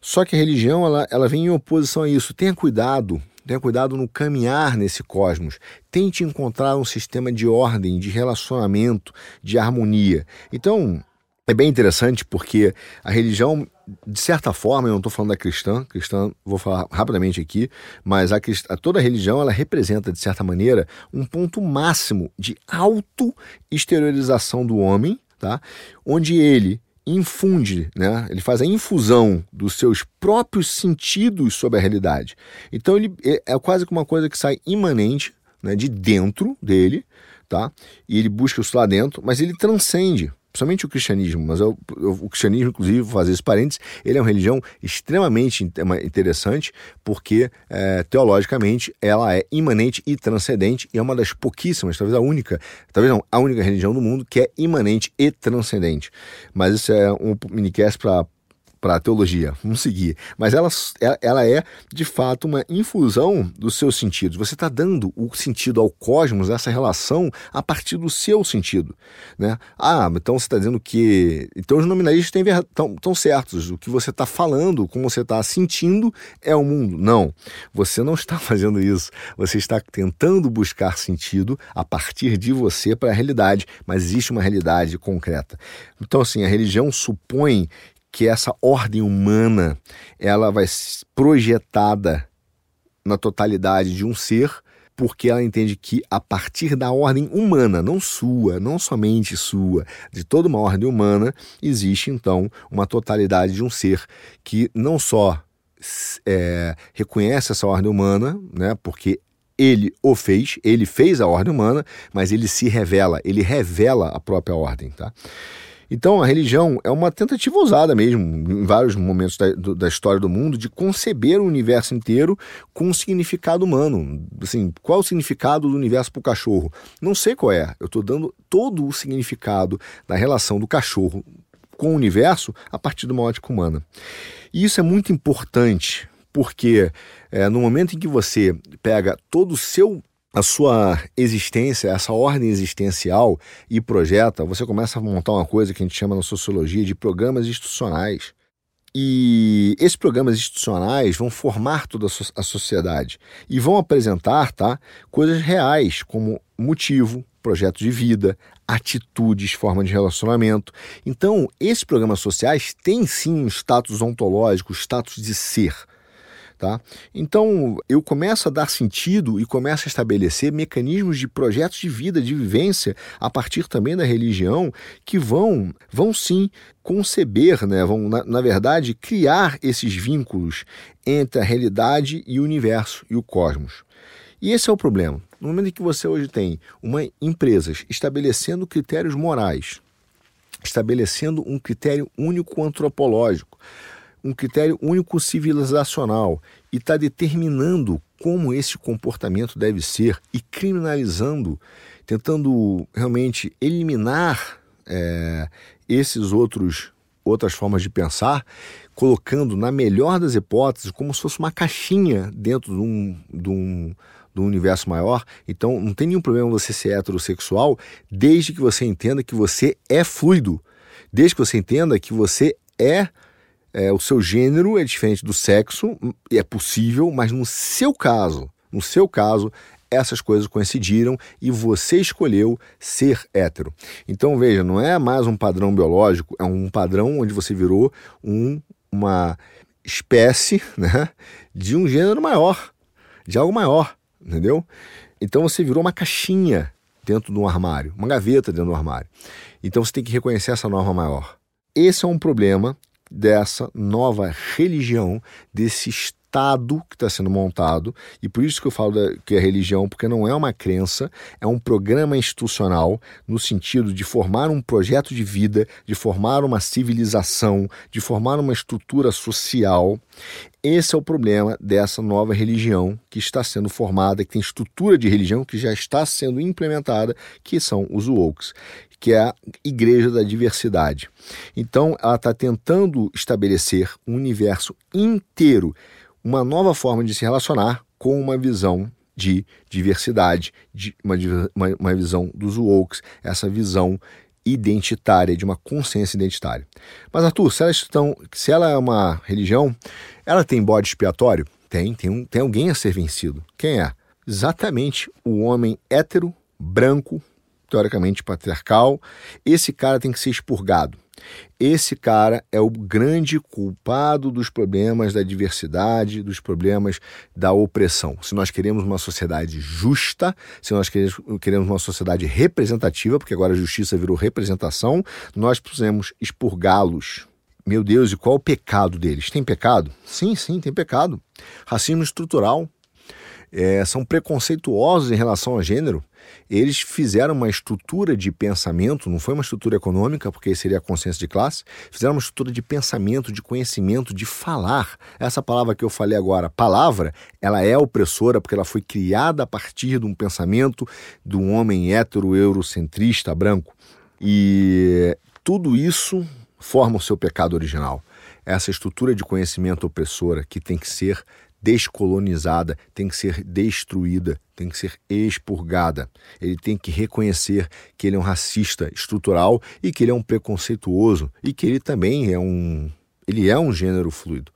Só que a religião ela, ela vem em oposição a isso. Tenha cuidado, tenha cuidado no caminhar nesse cosmos. Tente encontrar um sistema de ordem, de relacionamento, de harmonia. Então, é bem interessante porque a religião, de certa forma, eu não estou falando da cristã, cristã vou falar rapidamente aqui, mas a, a, toda a religião ela representa, de certa maneira, um ponto máximo de auto-exteriorização do homem, tá? onde ele infunde, né? ele faz a infusão dos seus próprios sentidos sobre a realidade. Então ele é, é quase como uma coisa que sai imanente né, de dentro dele, tá? e ele busca isso lá dentro, mas ele transcende principalmente o cristianismo, mas eu, o cristianismo, inclusive, vou fazer esse parênteses, ele é uma religião extremamente interessante, porque é, teologicamente ela é imanente e transcendente, e é uma das pouquíssimas, talvez a única, talvez não, a única religião do mundo que é imanente e transcendente. Mas isso é um minicast para para a teologia, vamos seguir. Mas ela, ela é, de fato, uma infusão dos seus sentidos. Você está dando o sentido ao cosmos, essa relação, a partir do seu sentido. Né? Ah, então você está dizendo que. Então os nominalistas estão certos. O que você está falando, como você está sentindo, é o mundo. Não, você não está fazendo isso. Você está tentando buscar sentido a partir de você para a realidade, mas existe uma realidade concreta. Então, assim, a religião supõe que essa ordem humana ela vai projetada na totalidade de um ser, porque ela entende que a partir da ordem humana, não sua, não somente sua, de toda uma ordem humana, existe então uma totalidade de um ser que não só é, reconhece essa ordem humana, né, porque ele o fez, ele fez a ordem humana, mas ele se revela, ele revela a própria ordem, tá? Então, a religião é uma tentativa usada mesmo, em vários momentos da, da, história do mundo, de conceber o universo inteiro com um significado humano. Assim, qual é o significado do universo para o cachorro? Não sei qual é. Eu estou dando todo o significado da relação do cachorro com o universo a partir de uma ótica humana. E isso é muito importante, porque é, no momento em que você pega todo o seu a sua existência, essa ordem existencial e projeta, você começa a montar uma coisa que a gente chama na sociologia de programas institucionais. E esses programas institucionais vão formar toda a sociedade e vão apresentar tá, coisas reais, como motivo, projeto de vida, atitudes, forma de relacionamento. Então, esses programas sociais têm sim um status ontológico, status de ser. Tá? Então, eu começo a dar sentido e começo a estabelecer mecanismos de projetos de vida, de vivência, a partir também da religião, que vão, vão sim conceber, né? vão, na, na verdade, criar esses vínculos entre a realidade e o universo e o cosmos. E esse é o problema. No momento em que você hoje tem uma empresas estabelecendo critérios morais, estabelecendo um critério único antropológico, um critério único civilizacional e está determinando como esse comportamento deve ser e criminalizando, tentando realmente eliminar é, esses outros outras formas de pensar, colocando na melhor das hipóteses como se fosse uma caixinha dentro de um, de um, universo maior. Então não tem nenhum problema você ser heterossexual, desde que você entenda que você é fluido, desde que você entenda que você é é, o seu gênero é diferente do sexo, é possível, mas no seu caso, no seu caso, essas coisas coincidiram e você escolheu ser hétero. Então veja, não é mais um padrão biológico, é um padrão onde você virou um, uma espécie né, de um gênero maior, de algo maior, entendeu? Então você virou uma caixinha dentro de um armário, uma gaveta dentro do armário. Então você tem que reconhecer essa norma maior. Esse é um problema dessa nova religião, desse Estado que está sendo montado, e por isso que eu falo da, que é religião, porque não é uma crença, é um programa institucional no sentido de formar um projeto de vida, de formar uma civilização, de formar uma estrutura social. Esse é o problema dessa nova religião que está sendo formada, que tem estrutura de religião que já está sendo implementada, que são os wokes, que é a Igreja da Diversidade. Então, ela está tentando estabelecer um universo inteiro, uma nova forma de se relacionar com uma visão de diversidade, de uma, uma, uma visão dos wokes, essa visão identitária, de uma consciência identitária. Mas, Arthur, se, estão, se ela é uma religião, ela tem bode expiatório? Tem, tem, um, tem alguém a ser vencido. Quem é? Exatamente o homem hétero, branco, teoricamente patriarcal. Esse cara tem que ser expurgado. Esse cara é o grande culpado dos problemas da diversidade, dos problemas da opressão. Se nós queremos uma sociedade justa, se nós queremos uma sociedade representativa, porque agora a justiça virou representação, nós precisamos expurgá-los. Meu Deus, e qual o pecado deles? Tem pecado? Sim, sim, tem pecado. Racismo estrutural. É, são preconceituosos em relação a gênero eles fizeram uma estrutura de pensamento, não foi uma estrutura econômica, porque seria a consciência de classe, fizeram uma estrutura de pensamento, de conhecimento, de falar. Essa palavra que eu falei agora, palavra, ela é opressora porque ela foi criada a partir de um pensamento de um homem hétero, eurocentrista, branco. E tudo isso forma o seu pecado original. Essa estrutura de conhecimento opressora que tem que ser descolonizada, tem que ser destruída, tem que ser expurgada. Ele tem que reconhecer que ele é um racista estrutural e que ele é um preconceituoso e que ele também é um ele é um gênero fluido.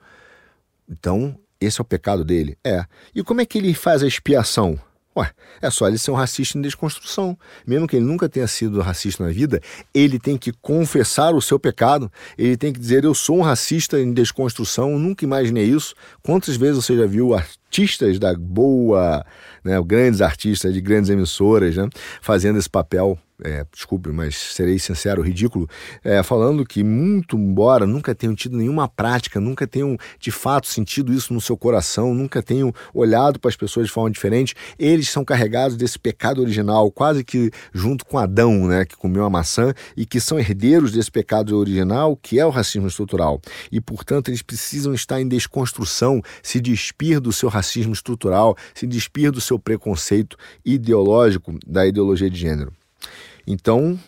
Então, esse é o pecado dele? É. E como é que ele faz a expiação? Ué, é só ele ser um racista em desconstrução. Mesmo que ele nunca tenha sido racista na vida, ele tem que confessar o seu pecado, ele tem que dizer: Eu sou um racista em desconstrução, nunca imaginei isso. Quantas vezes você já viu artistas da boa, né, grandes artistas de grandes emissoras, né, fazendo esse papel é, desculpe, mas serei sincero, ridículo, é, falando que, muito embora nunca tenham tido nenhuma prática, nunca tenham de fato sentido isso no seu coração, nunca tenham olhado para as pessoas de forma diferente, eles são carregados desse pecado original, quase que junto com Adão, né, que comeu a maçã, e que são herdeiros desse pecado original, que é o racismo estrutural. E, portanto, eles precisam estar em desconstrução, se despir do seu racismo estrutural, se despir do seu preconceito ideológico da ideologia de gênero. Então,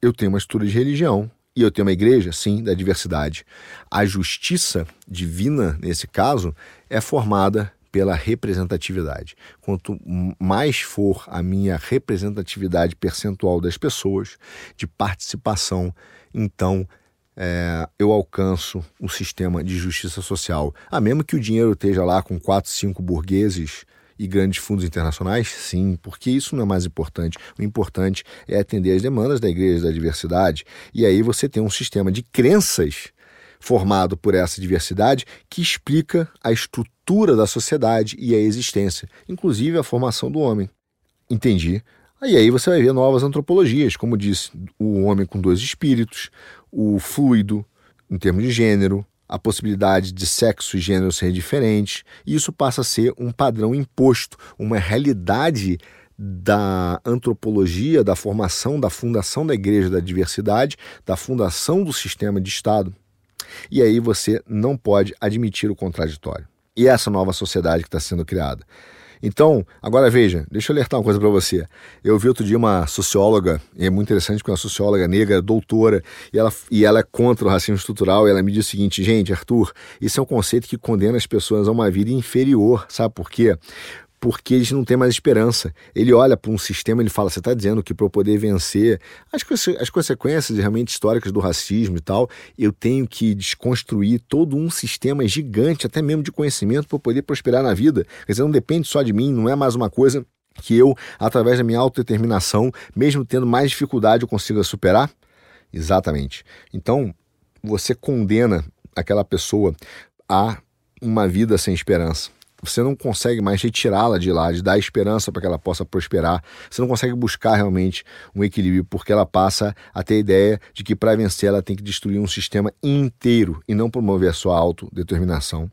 eu tenho uma estrutura de religião e eu tenho uma igreja, sim, da diversidade. A justiça divina, nesse caso, é formada pela representatividade. Quanto mais for a minha representatividade percentual das pessoas, de participação, então é, eu alcanço um sistema de justiça social. Ah, mesmo que o dinheiro esteja lá com quatro, cinco burgueses e grandes fundos internacionais? Sim, porque isso não é mais importante. O importante é atender as demandas da Igreja da Diversidade. E aí você tem um sistema de crenças formado por essa diversidade que explica a estrutura da sociedade e a existência, inclusive a formação do homem. Entendi. E aí você vai ver novas antropologias, como disse, o homem com dois espíritos, o fluido em termos de gênero, a possibilidade de sexo e gênero ser diferentes, e isso passa a ser um padrão imposto, uma realidade da antropologia, da formação, da fundação da Igreja da Diversidade, da fundação do sistema de Estado. E aí você não pode admitir o contraditório. E essa nova sociedade que está sendo criada. Então, agora veja, deixa eu alertar uma coisa para você. Eu vi outro dia uma socióloga, e é muito interessante porque é uma socióloga negra, doutora, e ela, e ela é contra o racismo estrutural, e ela me disse o seguinte, gente, Arthur, isso é um conceito que condena as pessoas a uma vida inferior, sabe por quê? Porque eles não têm mais esperança. Ele olha para um sistema ele fala: você está dizendo que para eu poder vencer as, as consequências realmente históricas do racismo e tal, eu tenho que desconstruir todo um sistema gigante, até mesmo de conhecimento, para poder prosperar na vida. Quer dizer, não depende só de mim, não é mais uma coisa que eu, através da minha autodeterminação, mesmo tendo mais dificuldade, eu consiga superar? Exatamente. Então, você condena aquela pessoa a uma vida sem esperança você não consegue mais retirá-la de lá, de dar esperança para que ela possa prosperar. Você não consegue buscar realmente um equilíbrio, porque ela passa a ter a ideia de que para vencer ela tem que destruir um sistema inteiro e não promover a sua autodeterminação.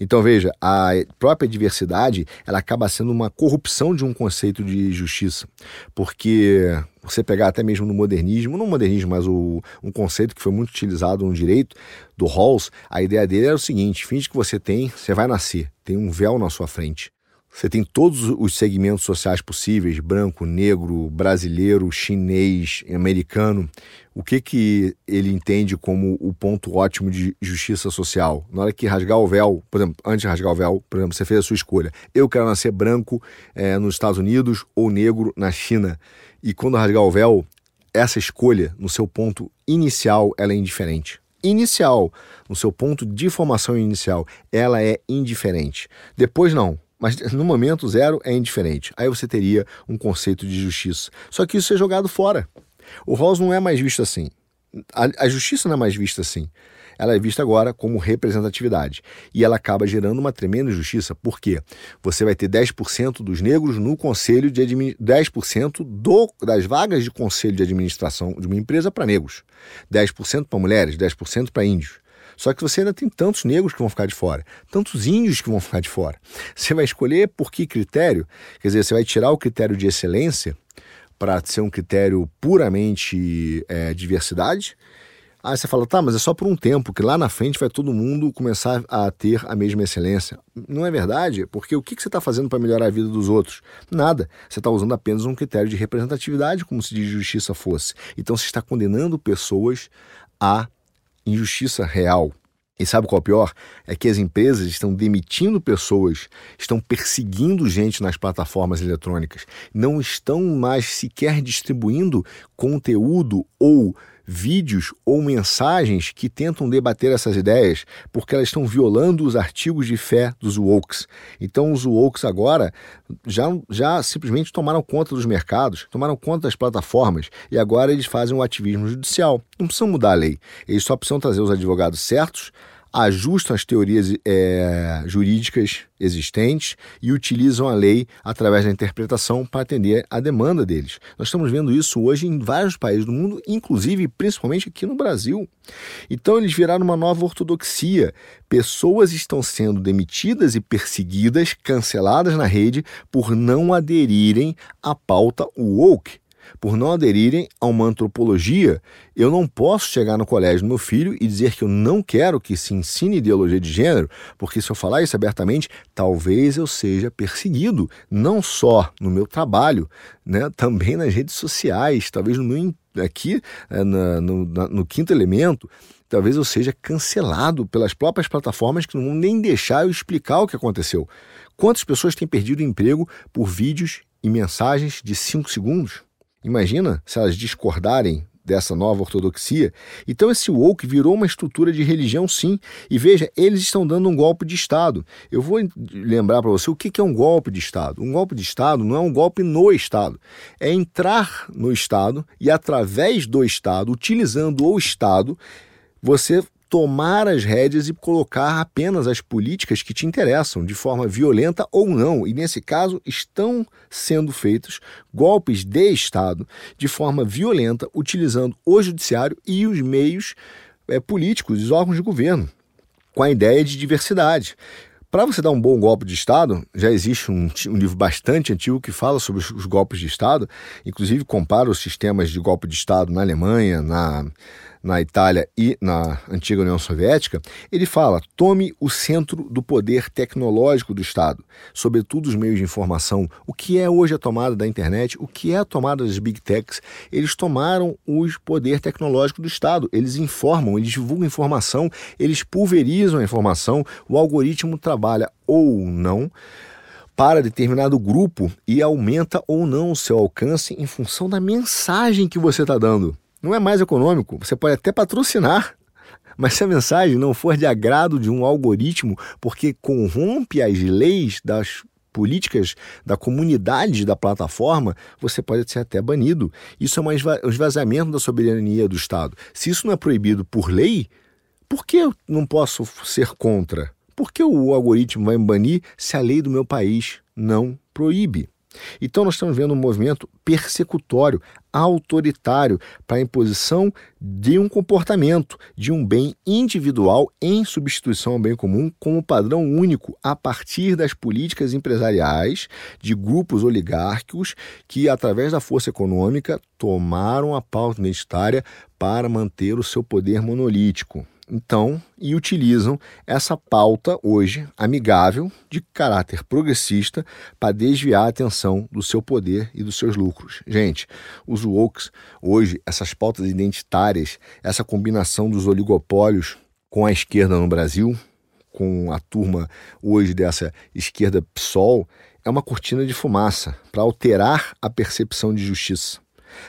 Então veja, a própria diversidade ela acaba sendo uma corrupção de um conceito de justiça, porque você pegar até mesmo no modernismo, não modernismo, mas o, um conceito que foi muito utilizado no direito do Rawls, a ideia dele era o seguinte: finge que você tem, você vai nascer, tem um véu na sua frente. Você tem todos os segmentos sociais possíveis: branco, negro, brasileiro, chinês, americano. O que, que ele entende como o ponto ótimo de justiça social? Na hora que rasgar o véu, por exemplo, antes de rasgar o véu, por exemplo, você fez a sua escolha. Eu quero nascer branco é, nos Estados Unidos ou negro na China. E quando rasgar o véu, essa escolha, no seu ponto inicial, ela é indiferente. Inicial, no seu ponto de formação inicial, ela é indiferente. Depois, não. Mas no momento zero é indiferente. Aí você teria um conceito de justiça. Só que isso é jogado fora. O Rawls não é mais visto assim. A, a justiça não é mais vista assim ela é vista agora como representatividade. E ela acaba gerando uma tremenda injustiça, porque você vai ter 10% dos negros no conselho de 10% do, das vagas de conselho de administração de uma empresa para negros, 10% para mulheres, 10% para índios. Só que você ainda tem tantos negros que vão ficar de fora, tantos índios que vão ficar de fora. Você vai escolher por que critério? Quer dizer, você vai tirar o critério de excelência para ser um critério puramente é, diversidade Aí você fala, tá, mas é só por um tempo, que lá na frente vai todo mundo começar a ter a mesma excelência. Não é verdade, porque o que você está fazendo para melhorar a vida dos outros? Nada. Você está usando apenas um critério de representatividade, como se de justiça fosse. Então você está condenando pessoas à injustiça real. E sabe qual é o pior? É que as empresas estão demitindo pessoas, estão perseguindo gente nas plataformas eletrônicas, não estão mais sequer distribuindo conteúdo ou vídeos ou mensagens que tentam debater essas ideias, porque elas estão violando os artigos de fé dos wokes. Então os wokes agora já, já simplesmente tomaram conta dos mercados, tomaram conta das plataformas e agora eles fazem o ativismo judicial. Não precisam mudar a lei, eles só precisam trazer os advogados certos ajustam as teorias é, jurídicas existentes e utilizam a lei através da interpretação para atender a demanda deles. Nós estamos vendo isso hoje em vários países do mundo, inclusive principalmente aqui no Brasil. Então eles viraram uma nova ortodoxia. Pessoas estão sendo demitidas e perseguidas, canceladas na rede por não aderirem à pauta woke por não aderirem a uma antropologia, eu não posso chegar no colégio do meu filho e dizer que eu não quero que se ensine ideologia de gênero, porque se eu falar isso abertamente, talvez eu seja perseguido, não só no meu trabalho, né, também nas redes sociais, talvez no meu aqui eh, na, no, na, no quinto elemento, talvez eu seja cancelado pelas próprias plataformas que não vão nem deixar eu explicar o que aconteceu. Quantas pessoas têm perdido emprego por vídeos e mensagens de 5 segundos? Imagina se elas discordarem dessa nova ortodoxia. Então esse woke virou uma estrutura de religião sim. E veja, eles estão dando um golpe de Estado. Eu vou lembrar para você o que é um golpe de Estado. Um golpe de Estado não é um golpe no Estado. É entrar no Estado e através do Estado, utilizando o Estado, você tomar as rédeas e colocar apenas as políticas que te interessam, de forma violenta ou não. E nesse caso, estão sendo feitos golpes de Estado de forma violenta, utilizando o judiciário e os meios é, políticos, os órgãos de governo, com a ideia de diversidade. Para você dar um bom golpe de Estado, já existe um, um, livro bastante antigo que fala sobre os, os golpes de Estado, inclusive compara os sistemas de golpe de Estado na Alemanha, na, na Itália e na antiga União Soviética, ele fala: tome o centro do poder tecnológico do Estado, sobretudo os meios de informação. O que é hoje a tomada da internet? O que é a tomada das big techs? Eles tomaram o poder tecnológico do Estado. Eles informam, eles divulgam informação, eles pulverizam a informação. O algoritmo trabalha ou não para determinado grupo e aumenta ou não o seu alcance em função da mensagem que você está dando não é mais econômico. Você pode até patrocinar, mas se a mensagem não for de agrado de um algoritmo, porque corrompe as leis das políticas da comunidade da plataforma, você pode ser até banido. Isso é um esvaziamento da soberania do Estado. Se isso não é proibido por lei, por que eu não posso ser contra? Por que o algoritmo vai me banir se a lei do meu país não proíbe? Então, nós estamos vendo um movimento persecutório, autoritário, para a imposição de um comportamento, de um bem individual em substituição ao bem comum, como padrão único, a partir das políticas empresariais de grupos oligárquicos que, através da força econômica, tomaram a pauta identitária para manter o seu poder monolítico então e utilizam essa pauta hoje amigável de caráter progressista para desviar a atenção do seu poder e dos seus lucros. Gente, os wokes hoje, essas pautas identitárias, essa combinação dos oligopólios com a esquerda no Brasil, com a turma hoje dessa esquerda PSOL, é uma cortina de fumaça para alterar a percepção de justiça,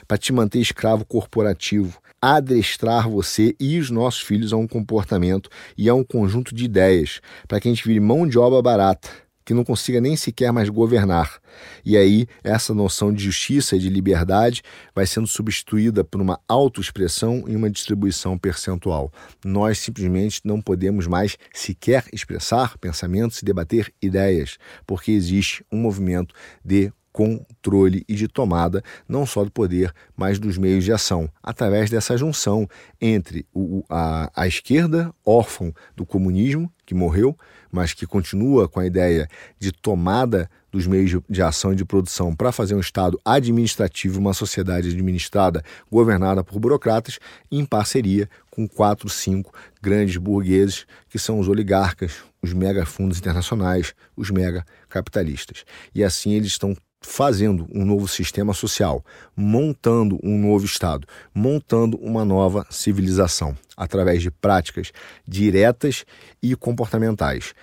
para te manter escravo corporativo, adestrar você e os nossos filhos a um comportamento e a um conjunto de ideias, para que a gente vire mão de obra barata, que não consiga nem sequer mais governar. E aí, essa noção de justiça e de liberdade vai sendo substituída por uma autoexpressão e uma distribuição percentual. Nós simplesmente não podemos mais sequer expressar pensamentos e debater ideias, porque existe um movimento de controle e de tomada não só do poder, mas dos meios de ação, através dessa junção entre o, a, a esquerda, órfã do comunismo, que morreu, mas que continua com a ideia de tomada dos meios de, ação e de produção para fazer um Estado administrativo, uma sociedade administrada, governada por burocratas, em parceria com quatro, cinco grandes burgueses, que são os oligarcas, os megafundos internacionais, os mega capitalistas. E assim eles estão fazendo um novo sistema social, montando um novo Estado, montando uma nova civilização, através de práticas diretas e comportamentais.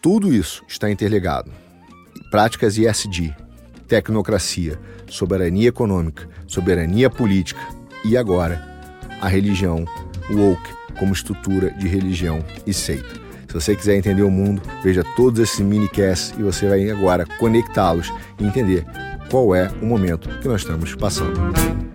Tudo isso está interligado. Práticas ISD, tecnocracia, soberania econômica, soberania política e agora a religião woke como estrutura de religião e seita. Se você quiser entender o mundo, veja todos esses minicasts e você vai agora conectá-los e entender qual é o momento que nós estamos passando.